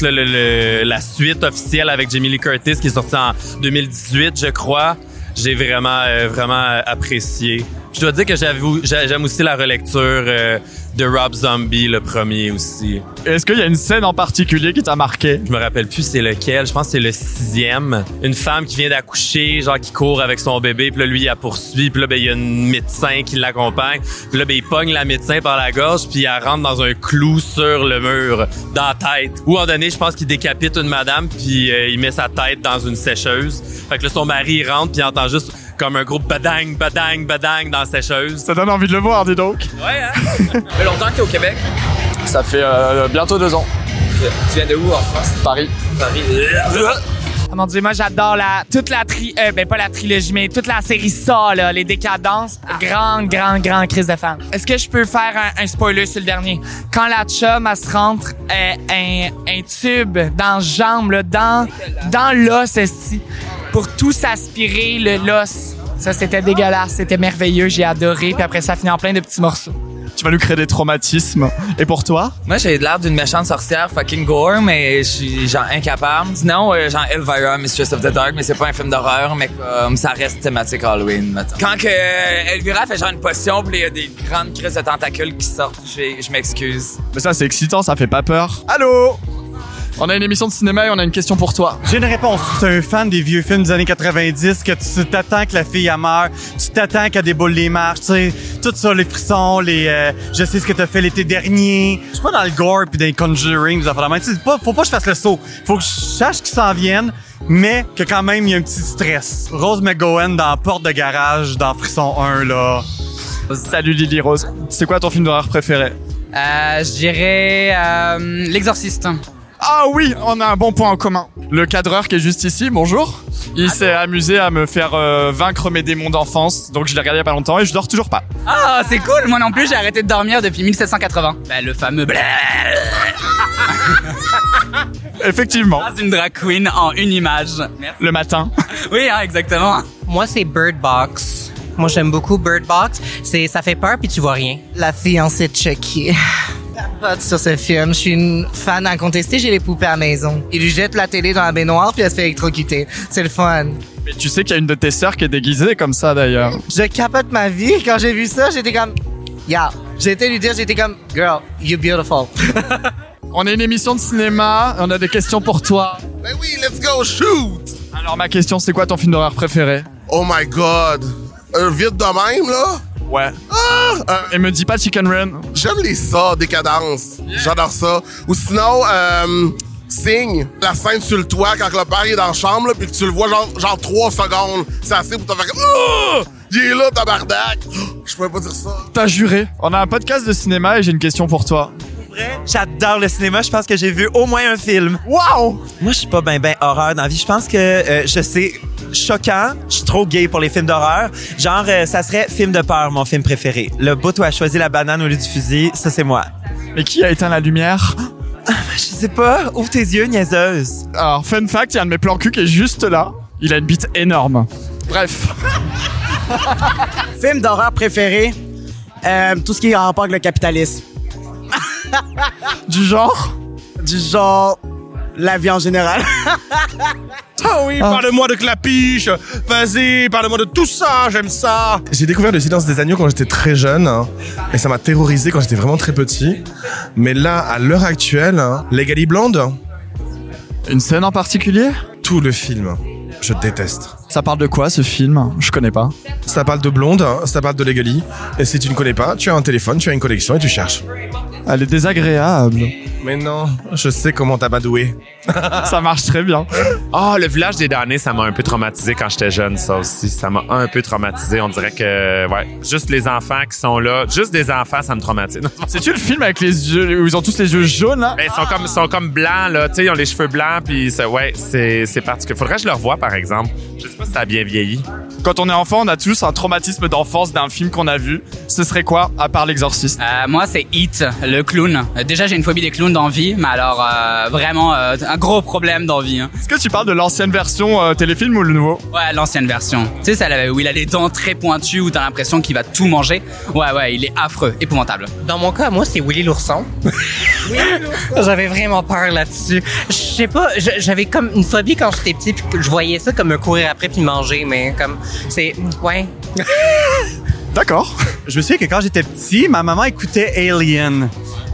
la suite officielle avec Jamie Lee Curtis qui est sortie en 2018, je crois. J'ai vraiment, euh, vraiment apprécié. Je dois dire que j'aime aussi la relecture euh, de Rob Zombie, le premier aussi. Est-ce qu'il y a une scène en particulier qui t'a marqué? Je me rappelle plus c'est lequel. Je pense que c'est le sixième. Une femme qui vient d'accoucher, genre qui court avec son bébé, puis là lui elle poursuit, puis là ben il y a une médecin qui l'accompagne, puis là ben il pogne la médecin par la gorge, puis elle rentre dans un clou sur le mur, dans la tête. Ou en donné, je pense qu'il décapite une madame, puis euh, il met sa tête dans une sécheuse. Fait que là son mari il rentre, puis il entend juste comme un gros badang, badang, badang dans la sécheuse. Ça donne envie de le voir, dis donc. Ouais, hein? Ça fait longtemps que t'es au Québec? Ça fait euh, bientôt deux ans. Tu viens de où en France? Paris. Paris. Oh mon dieu, moi j'adore la toute la tri euh, ben pas la trilogie mais toute la série ça là, les décadences, grande grande grande crise de fan. Est-ce que je peux faire un, un spoiler sur le dernier? Quand la chum elle se rentre euh, un, un tube dans la jambe là, dans dans l'os esti pour tout s'aspirer le l'os. Ça c'était dégueulasse, c'était merveilleux, j'ai adoré puis après ça finit en plein de petits morceaux. Tu vas nous créer des traumatismes. Et pour toi? Moi, j'ai l'air d'une méchante sorcière fucking gore, mais je suis genre incapable. Sinon, euh, genre Elvira, Mistress of the Dark, mais c'est pas un film d'horreur, mais comme ça reste thématique Halloween, mettons. Quand que euh, Elvira fait genre une potion, puis il y a des grandes crises de tentacules qui sortent, je, je m'excuse. Mais ça, c'est excitant, ça fait pas peur. Allô? On a une émission de cinéma et on a une question pour toi. J'ai une réponse. Tu es un fan des vieux films des années 90, que tu t'attends que la fille elle meurt, tu t'attends qu'elle déboule les marches, tu sais, tout ça, les frissons, les euh, je sais ce que t'as fait l'été dernier. Je suis pas dans le gore puis dans les conjuring, des affaires de même. Tu sais, pas, faut pas que je fasse le saut. Faut que je sache qu'ils s'en viennent, mais que quand même il y a un petit stress. Rose McGowan dans la porte de garage dans Frisson 1 là. Salut Lily Rose. C'est quoi ton film d'horreur préféré? Euh, je dirais euh, L'Exorciste. Ah oui, on a un bon point en commun. Le cadreur qui est juste ici, bonjour. Il s'est amusé à me faire euh, vaincre mes démons d'enfance, donc je l'ai regardé il y a pas longtemps et je dors toujours pas. Ah, c'est cool. Moi non plus, j'ai arrêté de dormir depuis 1780. Ben, le fameux blé. Effectivement. Ah, c'est une drag queen en une image. Merci. Le matin. Oui, hein, exactement. Moi, c'est Bird Box. Moi, j'aime beaucoup Bird Box. C'est, ça fait peur puis tu vois rien. La fiancée de Chucky. Capote sur ce film. Je suis une fan incontestée. J'ai les poupées à la maison. Il lui jette la télé dans la baignoire puis elle se fait électrocuter. C'est le fun. Mais tu sais qu'il y a une de tes sœurs qui est déguisée comme ça d'ailleurs. Je capote ma vie. Quand j'ai vu ça, j'étais comme, yeah. J'ai été lui dire, j'étais comme, girl, you beautiful. On a une émission de cinéma, on a des questions pour toi. Ben oui, let's go, shoot! Alors ma question, c'est quoi ton film d'horreur préféré? Oh my god! Un vide de même, là? Ouais. Ah! Euh, Et me dis pas Chicken Run. J'aime les ça, décadence. J'adore ça. Ou sinon, euh, Signe, la scène sur le toit quand le père est dans la chambre, là, puis que tu le vois genre, genre 3 secondes. C'est assez pour te faire comme... Ah! Il est là, tabarnak! Je pourrais pas dire ça. T'as juré. On a un podcast de cinéma et j'ai une question pour toi. J'adore le cinéma. Je pense que j'ai vu au moins un film. Wow! Moi, je suis pas ben ben horreur dans la vie. Je pense que euh, je sais choquant. Je suis trop gay pour les films d'horreur. Genre, euh, ça serait film de peur, mon film préféré. Le bout où a choisi la banane au lieu du fusil, ça c'est moi. Mais qui a éteint la lumière? Je sais pas. Ouvre tes yeux, niaiseuse. Alors, fun fact, il y a un de mes plans cul qui est juste là. Il a une bite énorme. Bref. Film d'horreur préféré, euh, tout ce qui est en rapport avec le capitalisme. Du genre? Du genre, la vie en général. Ah oui, parle-moi de Clapiche. Vas-y, parle-moi de tout ça. J'aime ça. J'ai découvert le silence des agneaux quand j'étais très jeune hein, et ça m'a terrorisé quand j'étais vraiment très petit. Mais là, à l'heure actuelle, hein, Legally Blonde, Une scène en particulier? Tout le film, je déteste. Ça parle de quoi ce film? Je connais pas. Ça parle de blonde, hein, ça parle de Legally. Et si tu ne connais pas, tu as un téléphone, tu as une connexion et tu cherches. Elle est désagréable. Mais non, je sais comment t'amadouer. Ça marche très bien. Ah, le village des damnés, ça m'a un peu traumatisé quand j'étais jeune, ça aussi. Ça m'a un peu traumatisé. On dirait que, ouais, juste les enfants qui sont là, juste des enfants, ça me traumatise. C'est-tu le film avec les yeux où ils ont tous les yeux jaunes là? Ben, ils sont comme, ils sont comme blancs, là. Tu sais, ils ont les cheveux blancs, puis ça, ouais, c'est, c'est particulier. Faudrait que je le revoie, par exemple. Je sais pas si ça a bien vieilli. Quand on est enfant, on a tous un traumatisme d'enfance d'un film qu'on a vu. Ce serait quoi, à part l'exorciste Euh, moi, c'est It, le clown. Euh, déjà, j'ai une phobie des clowns dans vie, mais alors euh, vraiment euh, un gros problème dans vie. Hein. Est-ce que tu parles de l'ancienne version euh, téléfilm ou le nouveau Ouais, l'ancienne version. Tu sais, celle où il a les dents très pointues, où t'as l'impression qu'il va tout manger. Ouais, ouais, il est affreux, épouvantable. Dans mon cas, moi, c'est Willy l'ourson. J'avais vraiment peur là-dessus. Je sais pas, j'avais comme une phobie quand j'étais petit, puis je voyais ça comme me courir après puis manger, mais comme c'est ouais. D'accord. Je me souviens que quand j'étais petit, ma maman écoutait Alien.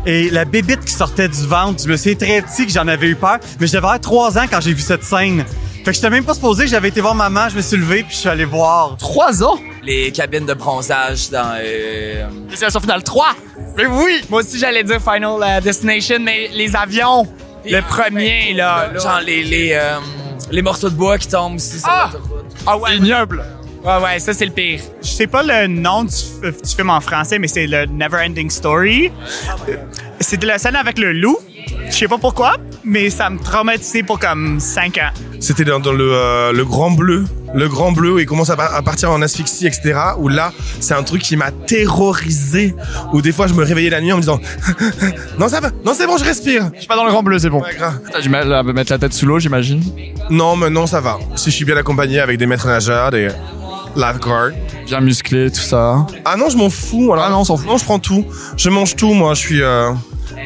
Et la bébite qui sortait du ventre, je me souviens très petit que j'en avais eu peur. Mais avoir trois ans quand j'ai vu cette scène. Fait que j'étais même pas supposé, j'avais été voir maman, je me suis levé puis je suis allé voir. Trois ans? Les cabines de bronzage dans... Euh... Destination finale 3 Mais oui Moi aussi, j'allais dire Final euh, Destination, mais les avions. Le premier, là. là. Genre les, les, euh, les morceaux de bois qui tombent aussi sur Ah! l'autoroute. Ah ouais. Ignoble. Ouais, ouais, ça, c'est le pire. Je sais pas le nom du, du film en français, mais c'est le Never Ending Story. C'est de la scène avec le loup. Je sais pas pourquoi, mais ça me traumatisé pour comme 5 ans. C'était dans, dans le, euh, le grand bleu. Le grand bleu où il commence à, pa- à partir en asphyxie, etc. Où là, c'est un truc qui m'a terrorisé. Où des fois, je me réveillais la nuit en me disant Non, ça va, non, c'est bon, je respire. Je suis pas dans le grand bleu, c'est bon. Ouais, grave. T'as du mal à mettre la tête sous l'eau, j'imagine. Non, mais non, ça va. Si je suis bien accompagné avec des maîtres nageurs, des. Lifeguard. Bien musclé, tout ça. Ah non, je m'en fous. Alors, Ah non, on s'en fout. Non, je prends tout. Je mange tout, moi. Je suis euh,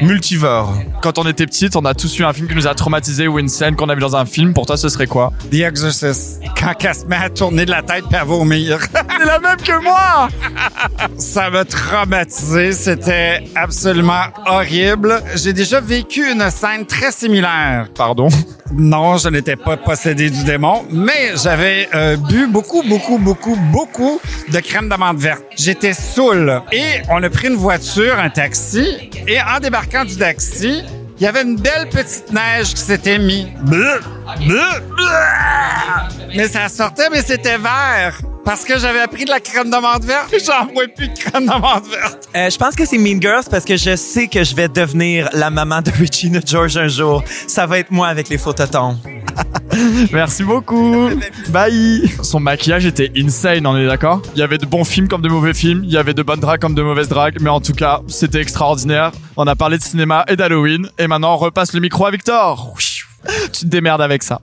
multivore. Quand on était petite, on a tous eu un film qui nous a traumatisé ou une scène qu'on a vu dans un film. Pour toi, ce serait quoi? The Exorcist. Quand elle se met à tourner de la tête puis à vomir. C'est la même que moi Ça m'a traumatisé. C'était absolument horrible. J'ai déjà vécu une scène très similaire. Pardon? Non, je n'étais pas possédé du démon, mais j'avais euh, bu beaucoup, beaucoup, beaucoup, beaucoup de crème d'amande verte. J'étais saoul. Et on a pris une voiture, un taxi, et en débarquant du taxi, il y avait une belle petite neige qui s'était mise. Mais ça sortait, mais c'était vert. Parce que j'avais pris de la crème d'amande verte, et j'en vois plus de crème d'amande verte. Euh, je pense que c'est Mean Girls parce que je sais que je vais devenir la maman de Regina George un jour. Ça va être moi avec les phototons. Merci beaucoup. Bye. Son maquillage était insane, on est d'accord? Il y avait de bons films comme de mauvais films, il y avait de bonnes dragues comme de mauvaises dragues, mais en tout cas, c'était extraordinaire. On a parlé de cinéma et d'Halloween, et maintenant on repasse le micro à Victor. Tu te démerdes avec ça.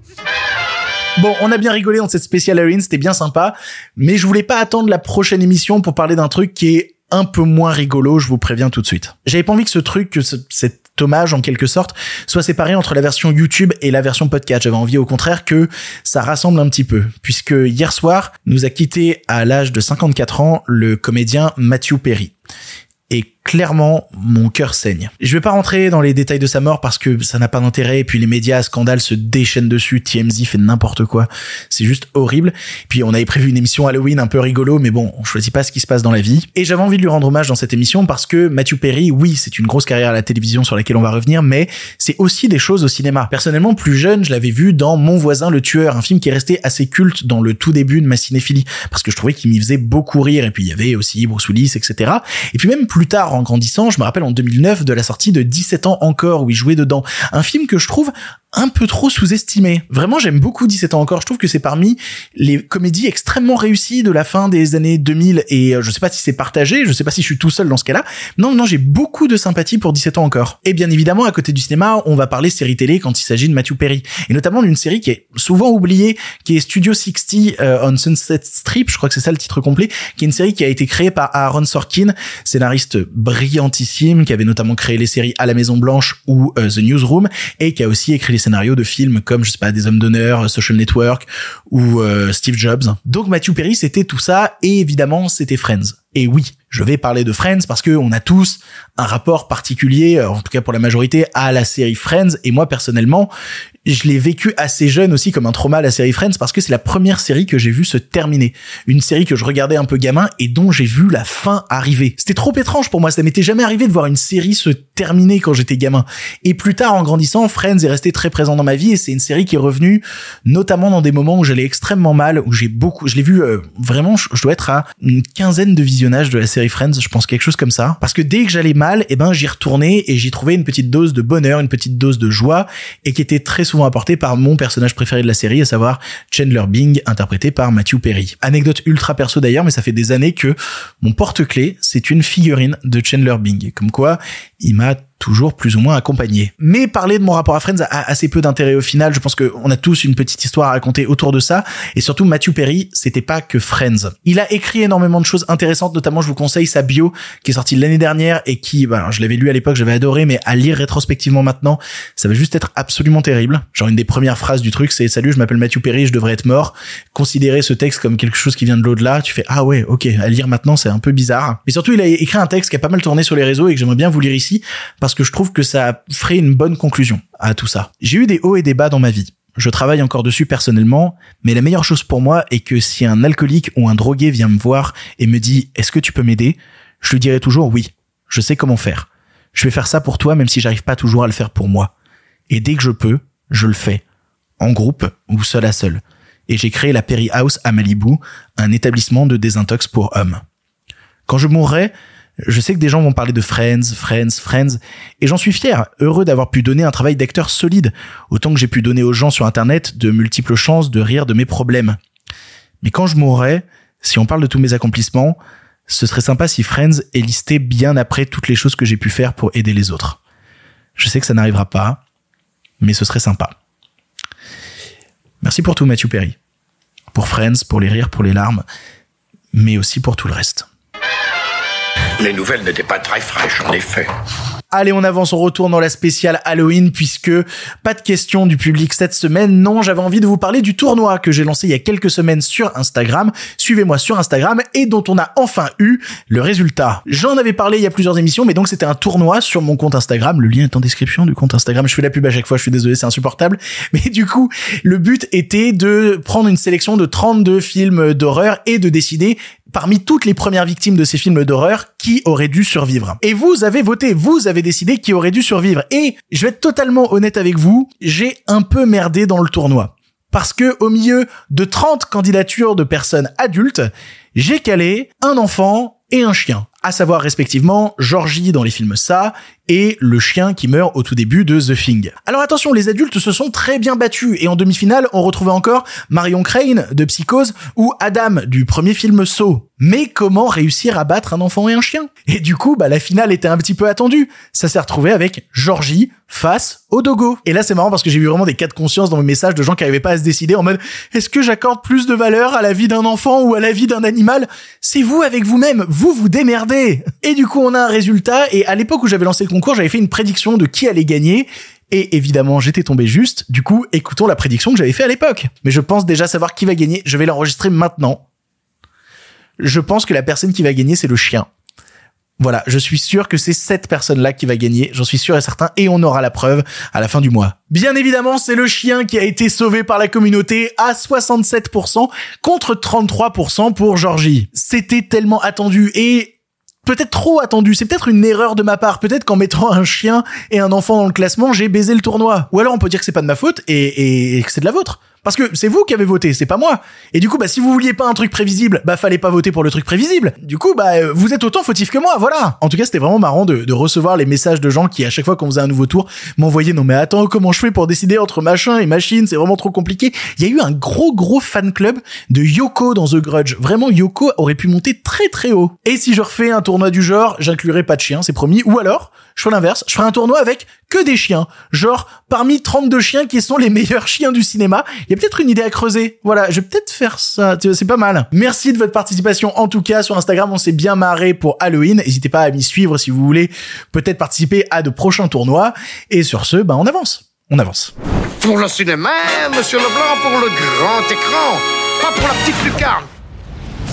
Bon, on a bien rigolé dans cette spéciale Halloween, c'était bien sympa, mais je voulais pas attendre la prochaine émission pour parler d'un truc qui est un peu moins rigolo, je vous préviens tout de suite. J'avais pas envie que ce truc, que ce- cet hommage en quelque sorte, soit séparé entre la version YouTube et la version podcast. J'avais envie au contraire que ça rassemble un petit peu, puisque hier soir nous a quitté à l'âge de 54 ans le comédien Matthew Perry. Et clairement, mon cœur saigne. Je vais pas rentrer dans les détails de sa mort parce que ça n'a pas d'intérêt et puis les médias à scandale se déchaînent dessus, TMZ fait n'importe quoi. C'est juste horrible. Puis on avait prévu une émission Halloween un peu rigolo, mais bon, on choisit pas ce qui se passe dans la vie. Et j'avais envie de lui rendre hommage dans cette émission parce que Matthew Perry, oui, c'est une grosse carrière à la télévision sur laquelle on va revenir, mais c'est aussi des choses au cinéma. Personnellement, plus jeune, je l'avais vu dans Mon voisin le tueur, un film qui est resté assez culte dans le tout début de ma cinéphilie parce que je trouvais qu'il m'y faisait beaucoup rire et puis il y avait aussi Bruce Willis, etc. Et puis même plus tard, en grandissant, je me rappelle en 2009 de la sortie de 17 ans encore où il jouait dedans. Un film que je trouve un peu trop sous-estimé. Vraiment, j'aime beaucoup 17 ans encore. Je trouve que c'est parmi les comédies extrêmement réussies de la fin des années 2000 et euh, je sais pas si c'est partagé, je sais pas si je suis tout seul dans ce cas-là. Non, non, j'ai beaucoup de sympathie pour 17 ans encore. Et bien évidemment, à côté du cinéma, on va parler série télé quand il s'agit de Matthew Perry. Et notamment d'une série qui est souvent oubliée, qui est Studio 60 euh, on Sunset Strip, je crois que c'est ça le titre complet, qui est une série qui a été créée par Aaron Sorkin, scénariste brillantissime, qui avait notamment créé les séries À la Maison Blanche ou euh, The Newsroom, et qui a aussi écrit scénarios de films comme, je sais pas, Des Hommes d'honneur, Social Network ou euh, Steve Jobs. Donc Matthew Perry, c'était tout ça, et évidemment, c'était Friends. Et oui, je vais parler de Friends parce que on a tous un rapport particulier, euh, en tout cas pour la majorité, à la série Friends. Et moi personnellement, je l'ai vécu assez jeune aussi comme un trauma la série Friends parce que c'est la première série que j'ai vue se terminer. Une série que je regardais un peu gamin et dont j'ai vu la fin arriver. C'était trop étrange pour moi, ça m'était jamais arrivé de voir une série se terminer quand j'étais gamin. Et plus tard en grandissant, Friends est resté très présent dans ma vie et c'est une série qui est revenue notamment dans des moments où j'allais extrêmement mal, où j'ai beaucoup, je l'ai vu euh, vraiment, je dois être à une quinzaine de visionnages de la série Friends, je pense quelque chose comme ça. Parce que dès que j'allais mal, eh ben j'y retournais et j'y trouvais une petite dose de bonheur, une petite dose de joie et qui était très souvent apportée par mon personnage préféré de la série, à savoir Chandler Bing, interprété par Matthew Perry. Anecdote ultra perso d'ailleurs, mais ça fait des années que mon porte-clés, c'est une figurine de Chandler Bing. Comme quoi, il m'a toujours plus ou moins accompagné. Mais parler de mon rapport à Friends a assez peu d'intérêt au final. Je pense qu'on a tous une petite histoire à raconter autour de ça. Et surtout, Matthew Perry, c'était pas que Friends. Il a écrit énormément de choses intéressantes, notamment je vous conseille sa bio qui est sortie l'année dernière et qui, alors, je l'avais lu à l'époque, j'avais adoré, mais à lire rétrospectivement maintenant, ça va juste être absolument terrible. Genre une des premières phrases du truc, c'est salut, je m'appelle Matthew Perry, je devrais être mort. Considérer ce texte comme quelque chose qui vient de l'au-delà, tu fais ah ouais, ok, à lire maintenant, c'est un peu bizarre. Mais surtout, il a écrit un texte qui a pas mal tourné sur les réseaux et que j'aimerais bien vous lire ici que je trouve que ça ferait une bonne conclusion à tout ça. J'ai eu des hauts et des bas dans ma vie. Je travaille encore dessus personnellement, mais la meilleure chose pour moi est que si un alcoolique ou un drogué vient me voir et me dit est-ce que tu peux m'aider, je lui dirai toujours oui. Je sais comment faire. Je vais faire ça pour toi même si j'arrive pas toujours à le faire pour moi. Et dès que je peux, je le fais. En groupe ou seul à seul. Et j'ai créé la Perry House à Malibu, un établissement de désintox pour hommes. Quand je mourrai, je sais que des gens vont parler de Friends, Friends, Friends, et j'en suis fier, heureux d'avoir pu donner un travail d'acteur solide, autant que j'ai pu donner aux gens sur Internet de multiples chances de rire de mes problèmes. Mais quand je mourrai, si on parle de tous mes accomplissements, ce serait sympa si Friends est listé bien après toutes les choses que j'ai pu faire pour aider les autres. Je sais que ça n'arrivera pas, mais ce serait sympa. Merci pour tout Matthew Perry. Pour Friends, pour les rires, pour les larmes. mais aussi pour tout le reste. Les nouvelles n'étaient pas très fraîches, en effet. Allez, on avance, on retourne dans la spéciale Halloween puisque pas de questions du public cette semaine. Non, j'avais envie de vous parler du tournoi que j'ai lancé il y a quelques semaines sur Instagram. Suivez-moi sur Instagram et dont on a enfin eu le résultat. J'en avais parlé il y a plusieurs émissions, mais donc c'était un tournoi sur mon compte Instagram. Le lien est en description du compte Instagram. Je fais la pub à chaque fois, je suis désolé, c'est insupportable. Mais du coup, le but était de prendre une sélection de 32 films d'horreur et de décider parmi toutes les premières victimes de ces films d'horreur qui auraient dû survivre? Et vous avez voté, vous avez décidé qui aurait dû survivre. Et je vais être totalement honnête avec vous, j'ai un peu merdé dans le tournoi. Parce que au milieu de 30 candidatures de personnes adultes, j'ai calé un enfant et un chien. À savoir respectivement Georgie dans les films Ça et le chien qui meurt au tout début de The Thing. Alors attention, les adultes se sont très bien battus et en demi-finale, on retrouvait encore Marion Crane de Psychose ou Adam du premier film Saw. Mais comment réussir à battre un enfant et un chien? Et du coup, bah la finale était un petit peu attendue. Ça s'est retrouvé avec Georgie face au dogo. Et là, c'est marrant parce que j'ai vu vraiment des cas de conscience dans mes messages de gens qui n'arrivaient pas à se décider en mode est-ce que j'accorde plus de valeur à la vie d'un enfant ou à la vie d'un animal? C'est vous avec vous-même, vous vous démerdez. Et du coup, on a un résultat et à l'époque où j'avais lancé le concours, j'avais fait une prédiction de qui allait gagner. Et évidemment, j'étais tombé juste. Du coup, écoutons la prédiction que j'avais fait à l'époque. Mais je pense déjà savoir qui va gagner. Je vais l'enregistrer maintenant. Je pense que la personne qui va gagner, c'est le chien. Voilà, je suis sûr que c'est cette personne-là qui va gagner, j'en suis sûr et certain, et on aura la preuve à la fin du mois. Bien évidemment, c'est le chien qui a été sauvé par la communauté à 67% contre 33% pour Georgie. C'était tellement attendu et peut-être trop attendu. C'est peut-être une erreur de ma part. Peut-être qu'en mettant un chien et un enfant dans le classement, j'ai baisé le tournoi. Ou alors on peut dire que c'est pas de ma faute et, et que c'est de la vôtre. Parce que c'est vous qui avez voté, c'est pas moi. Et du coup, bah, si vous vouliez pas un truc prévisible, bah, fallait pas voter pour le truc prévisible. Du coup, bah, euh, vous êtes autant fautif que moi, voilà. En tout cas, c'était vraiment marrant de, de, recevoir les messages de gens qui, à chaque fois qu'on faisait un nouveau tour, m'envoyaient, non mais attends, comment je fais pour décider entre machin et machine, c'est vraiment trop compliqué. Il y a eu un gros, gros fan club de Yoko dans The Grudge. Vraiment, Yoko aurait pu monter très, très haut. Et si je refais un tournoi du genre, j'inclurai pas de chien, c'est promis. Ou alors, je ferai l'inverse, je ferai un tournoi avec que des chiens. Genre, parmi 32 chiens qui sont les meilleurs chiens du cinéma, il y a peut-être une idée à creuser. Voilà, je vais peut-être faire ça. C'est pas mal. Merci de votre participation. En tout cas, sur Instagram, on s'est bien marré pour Halloween. N'hésitez pas à m'y suivre si vous voulez peut-être participer à de prochains tournois. Et sur ce, ben, on avance. On avance. Pour le cinéma, monsieur Leblanc, pour le grand écran, pas pour la petite lucarne.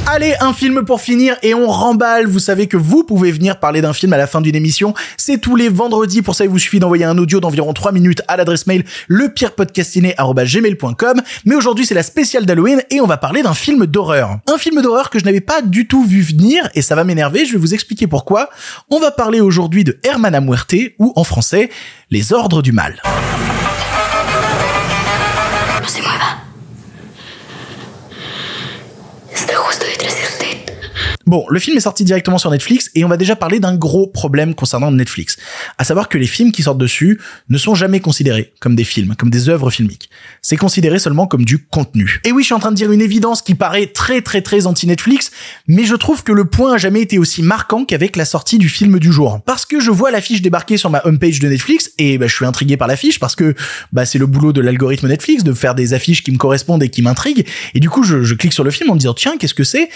Allez, un film pour finir et on remballe. Vous savez que vous pouvez venir parler d'un film à la fin d'une émission. C'est tous les vendredis. Pour ça, il vous suffit d'envoyer un audio d'environ 3 minutes à l'adresse mail lepirepodcastiné.gmail.com. Mais aujourd'hui, c'est la spéciale d'Halloween et on va parler d'un film d'horreur. Un film d'horreur que je n'avais pas du tout vu venir et ça va m'énerver. Je vais vous expliquer pourquoi. On va parler aujourd'hui de Hermana Muerte ou en français, Les Ordres du Mal. Bon, le film est sorti directement sur Netflix et on va déjà parler d'un gros problème concernant Netflix. À savoir que les films qui sortent dessus ne sont jamais considérés comme des films, comme des œuvres filmiques. C'est considéré seulement comme du contenu. Et oui, je suis en train de dire une évidence qui paraît très très très anti-Netflix, mais je trouve que le point a jamais été aussi marquant qu'avec la sortie du film du jour. Parce que je vois l'affiche débarquer sur ma homepage de Netflix et bah, je suis intrigué par l'affiche parce que bah, c'est le boulot de l'algorithme Netflix de faire des affiches qui me correspondent et qui m'intriguent. Et du coup, je, je clique sur le film en me disant tiens, qu'est-ce que c'est?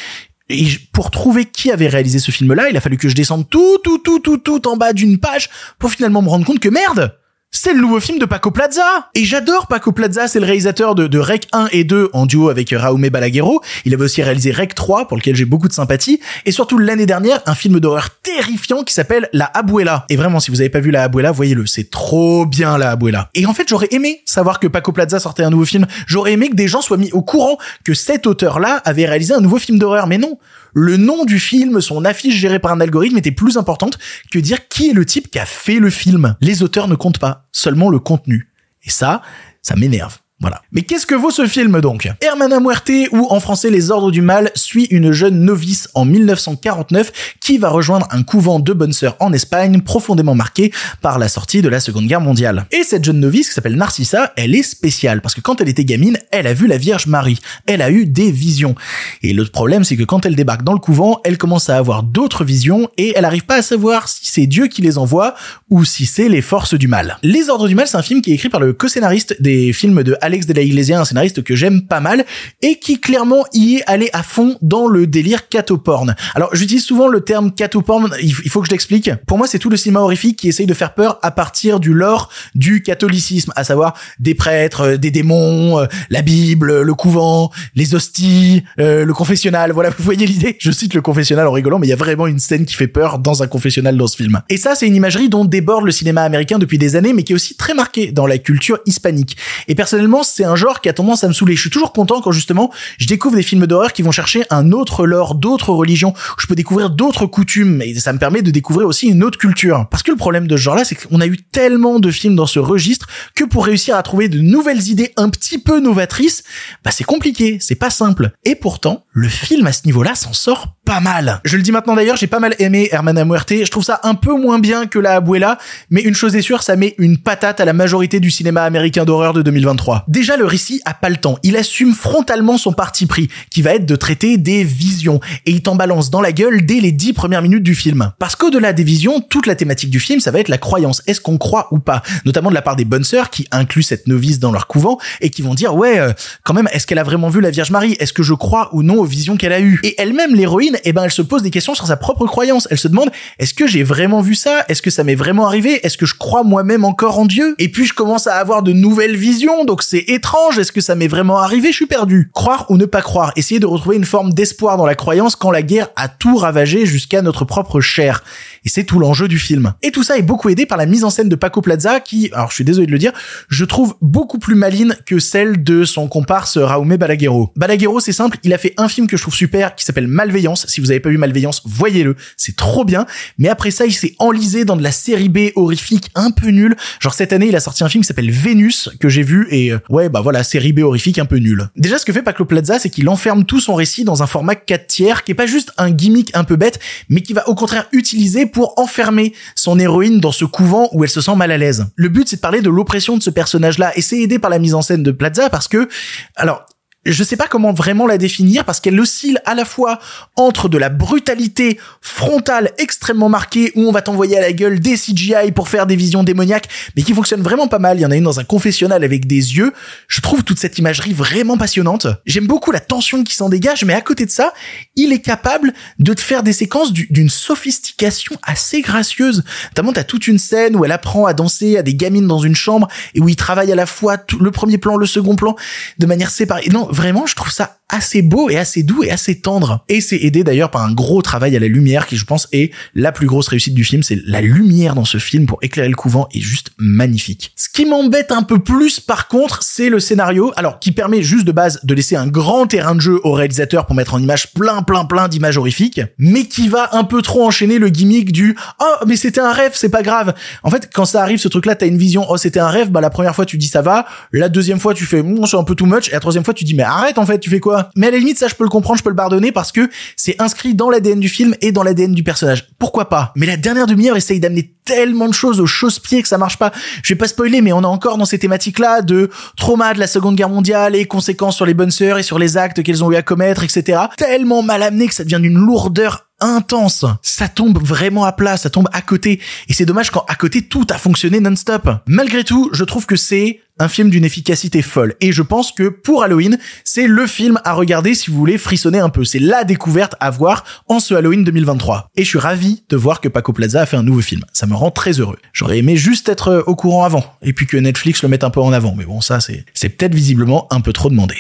Et pour trouver qui avait réalisé ce film-là, il a fallu que je descende tout, tout, tout, tout, tout en bas d'une page pour finalement me rendre compte que merde, c'est le nouveau film de Paco Plaza Et j'adore Paco Plaza, c'est le réalisateur de, Rec 1 et 2 en duo avec Raume Balaguerro. Il avait aussi réalisé Rec 3, pour lequel j'ai beaucoup de sympathie. Et surtout l'année dernière, un film d'horreur terrifiant qui s'appelle La Abuela. Et vraiment, si vous avez pas vu La Abuela, voyez-le, c'est trop bien La Abuela. Et en fait, j'aurais aimé savoir que Paco Plaza sortait un nouveau film. J'aurais aimé que des gens soient mis au courant que cet auteur-là avait réalisé un nouveau film d'horreur. Mais non, le nom du film, son affiche gérée par un algorithme était plus importante que dire qui est le type qui a fait le film. Les auteurs ne comptent pas, seulement le contenu. Et ça, ça m'énerve. Voilà. Mais qu'est-ce que vaut ce film donc? Hermana Muerte, ou en français Les Ordres du Mal, suit une jeune novice en 1949 qui va rejoindre un couvent de bonnes sœurs en Espagne profondément marqué par la sortie de la Seconde Guerre mondiale. Et cette jeune novice qui s'appelle Narcissa, elle est spéciale parce que quand elle était gamine, elle a vu la Vierge Marie, elle a eu des visions. Et le problème c'est que quand elle débarque dans le couvent, elle commence à avoir d'autres visions et elle arrive pas à savoir si c'est Dieu qui les envoie ou si c'est les forces du mal. Les Ordres du Mal, c'est un film qui est écrit par le co-scénariste des films de Alex de la Iglesia, un scénariste que j'aime pas mal et qui clairement y est allé à fond dans le délire catoporn. Alors j'utilise souvent le terme catoporn, il faut que je l'explique. Pour moi, c'est tout le cinéma horrifique qui essaye de faire peur à partir du lore du catholicisme, à savoir des prêtres, euh, des démons, euh, la Bible, le couvent, les hosties, euh, le confessionnal. Voilà, vous voyez l'idée. Je cite le confessionnal en rigolant, mais il y a vraiment une scène qui fait peur dans un confessionnal dans ce film. Et ça, c'est une imagerie dont déborde le cinéma américain depuis des années, mais qui est aussi très marquée dans la culture hispanique. Et personnellement, c'est un genre qui a tendance à me saouler. Je suis toujours content quand justement je découvre des films d'horreur qui vont chercher un autre lore, d'autres religions, où je peux découvrir d'autres coutumes, et ça me permet de découvrir aussi une autre culture. Parce que le problème de ce genre-là, c'est qu'on a eu tellement de films dans ce registre que pour réussir à trouver de nouvelles idées un petit peu novatrices, bah c'est compliqué, c'est pas simple. Et pourtant, le film à ce niveau-là s'en sort pas mal. Je le dis maintenant d'ailleurs, j'ai pas mal aimé Hermana Muerte, je trouve ça un peu moins bien que La Abuela, mais une chose est sûre, ça met une patate à la majorité du cinéma américain d'horreur de 2023. Déjà, le récit a pas le temps, il assume frontalement son parti pris, qui va être de traiter des visions, et il t'en balance dans la gueule dès les dix premières minutes du film. Parce qu'au-delà des visions, toute la thématique du film, ça va être la croyance. Est-ce qu'on croit ou pas? Notamment de la part des bonnes sœurs qui incluent cette novice dans leur couvent et qui vont dire ouais, euh, quand même, est-ce qu'elle a vraiment vu la Vierge Marie? Est-ce que je crois ou non aux visions qu'elle a eues? Et elle-même, l'héroïne, eh ben, elle se pose des questions sur sa propre croyance. Elle se demande est-ce que j'ai vraiment vu ça? Est-ce que ça m'est vraiment arrivé? Est-ce que je crois moi-même encore en Dieu? Et puis je commence à avoir de nouvelles visions, donc c'est étrange. Est-ce que ça m'est vraiment arrivé? Je suis perdu. Croire ou ne pas croire? Essayer de retrouver une forme d'espoir dans la croyance quand la guerre a tout ravagé jusqu'à notre propre chair. Et c'est tout l'enjeu du film. Et tout ça est beaucoup aidé par la mise en scène de Paco Plaza qui, alors je suis désolé de le dire, je trouve beaucoup plus maline que celle de son comparse Raume Balaguerro. Balaguerro, c'est simple, il a fait un film que je trouve super qui s'appelle Malveillance. Si vous avez pas vu Malveillance, voyez-le, c'est trop bien. Mais après ça, il s'est enlisé dans de la série B horrifique un peu nulle. Genre cette année, il a sorti un film qui s'appelle Vénus que j'ai vu et euh, ouais, bah voilà, série B horrifique un peu nulle. Déjà, ce que fait Paco Plaza, c'est qu'il enferme tout son récit dans un format 4 tiers qui est pas juste un gimmick un peu bête, mais qui va au contraire utiliser pour enfermer son héroïne dans ce couvent où elle se sent mal à l'aise. Le but, c'est de parler de l'oppression de ce personnage-là et c'est aidé par la mise en scène de Plaza parce que, alors, je sais pas comment vraiment la définir parce qu'elle oscille à la fois entre de la brutalité frontale extrêmement marquée où on va t'envoyer à la gueule des CGI pour faire des visions démoniaques mais qui fonctionne vraiment pas mal. Il y en a une dans un confessionnal avec des yeux. Je trouve toute cette imagerie vraiment passionnante. J'aime beaucoup la tension qui s'en dégage mais à côté de ça, il est capable de te faire des séquences du- d'une sophistication assez gracieuse. Notamment t'as toute une scène où elle apprend à danser à des gamines dans une chambre et où il travaille à la fois le premier plan, le second plan de manière séparée. Non, vraiment, je trouve ça assez beau et assez doux et assez tendre. Et c'est aidé d'ailleurs par un gros travail à la lumière qui, je pense, est la plus grosse réussite du film. C'est la lumière dans ce film pour éclairer le couvent est juste magnifique. Ce qui m'embête un peu plus, par contre, c'est le scénario. Alors, qui permet juste de base de laisser un grand terrain de jeu au réalisateur pour mettre en image plein, plein, plein d'images horrifiques, mais qui va un peu trop enchaîner le gimmick du oh mais c'était un rêve, c'est pas grave. En fait, quand ça arrive, ce truc-là, t'as une vision oh c'était un rêve. Bah la première fois tu dis ça va, la deuxième fois tu fais Hum, c'est un peu too much, et la troisième fois tu dis mais arrête en fait, tu fais quoi? Mais à la limite ça je peux le comprendre, je peux le pardonner parce que c'est inscrit dans l'ADN du film et dans l'ADN du personnage. Pourquoi pas? Mais la dernière demi-heure essaye d'amener tellement de choses aux chausse-pieds que ça marche pas. Je vais pas spoiler, mais on est encore dans ces thématiques-là de trauma de la Seconde Guerre mondiale et conséquences sur les bonnes sœurs et sur les actes qu'elles ont eu à commettre, etc. Tellement mal amené que ça devient d'une lourdeur intense. Ça tombe vraiment à plat, ça tombe à côté. Et c'est dommage quand à côté tout a fonctionné non-stop. Malgré tout, je trouve que c'est un film d'une efficacité folle. Et je pense que pour Halloween, c'est le film à regarder si vous voulez frissonner un peu. C'est la découverte à voir en ce Halloween 2023. Et je suis ravi de voir que Paco Plaza a fait un nouveau film. Ça me rend très heureux. J'aurais aimé juste être au courant avant. Et puis que Netflix le mette un peu en avant. Mais bon, ça, c'est, c'est peut-être visiblement un peu trop demandé.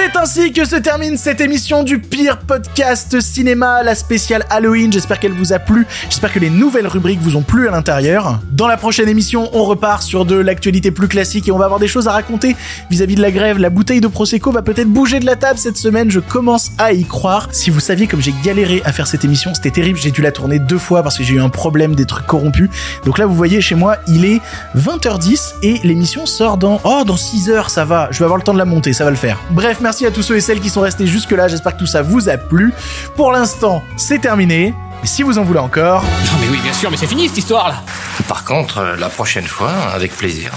C'est ainsi que se termine cette émission du pire podcast cinéma, la spéciale Halloween. J'espère qu'elle vous a plu. J'espère que les nouvelles rubriques vous ont plu à l'intérieur. Dans la prochaine émission, on repart sur de l'actualité plus classique et on va avoir des choses à raconter vis-à-vis de la grève. La bouteille de Prosecco va peut-être bouger de la table cette semaine. Je commence à y croire. Si vous saviez comme j'ai galéré à faire cette émission, c'était terrible. J'ai dû la tourner deux fois parce que j'ai eu un problème des trucs corrompus. Donc là, vous voyez, chez moi, il est 20h10 et l'émission sort dans, oh, dans 6 heures, ça va. Je vais avoir le temps de la monter, ça va le faire. Bref, à tous ceux et celles qui sont restés jusque là. J'espère que tout ça vous a plu. Pour l'instant, c'est terminé. Mais si vous en voulez encore, Non mais oui, bien sûr, mais c'est fini cette histoire là. Par contre, euh, la prochaine fois, avec plaisir.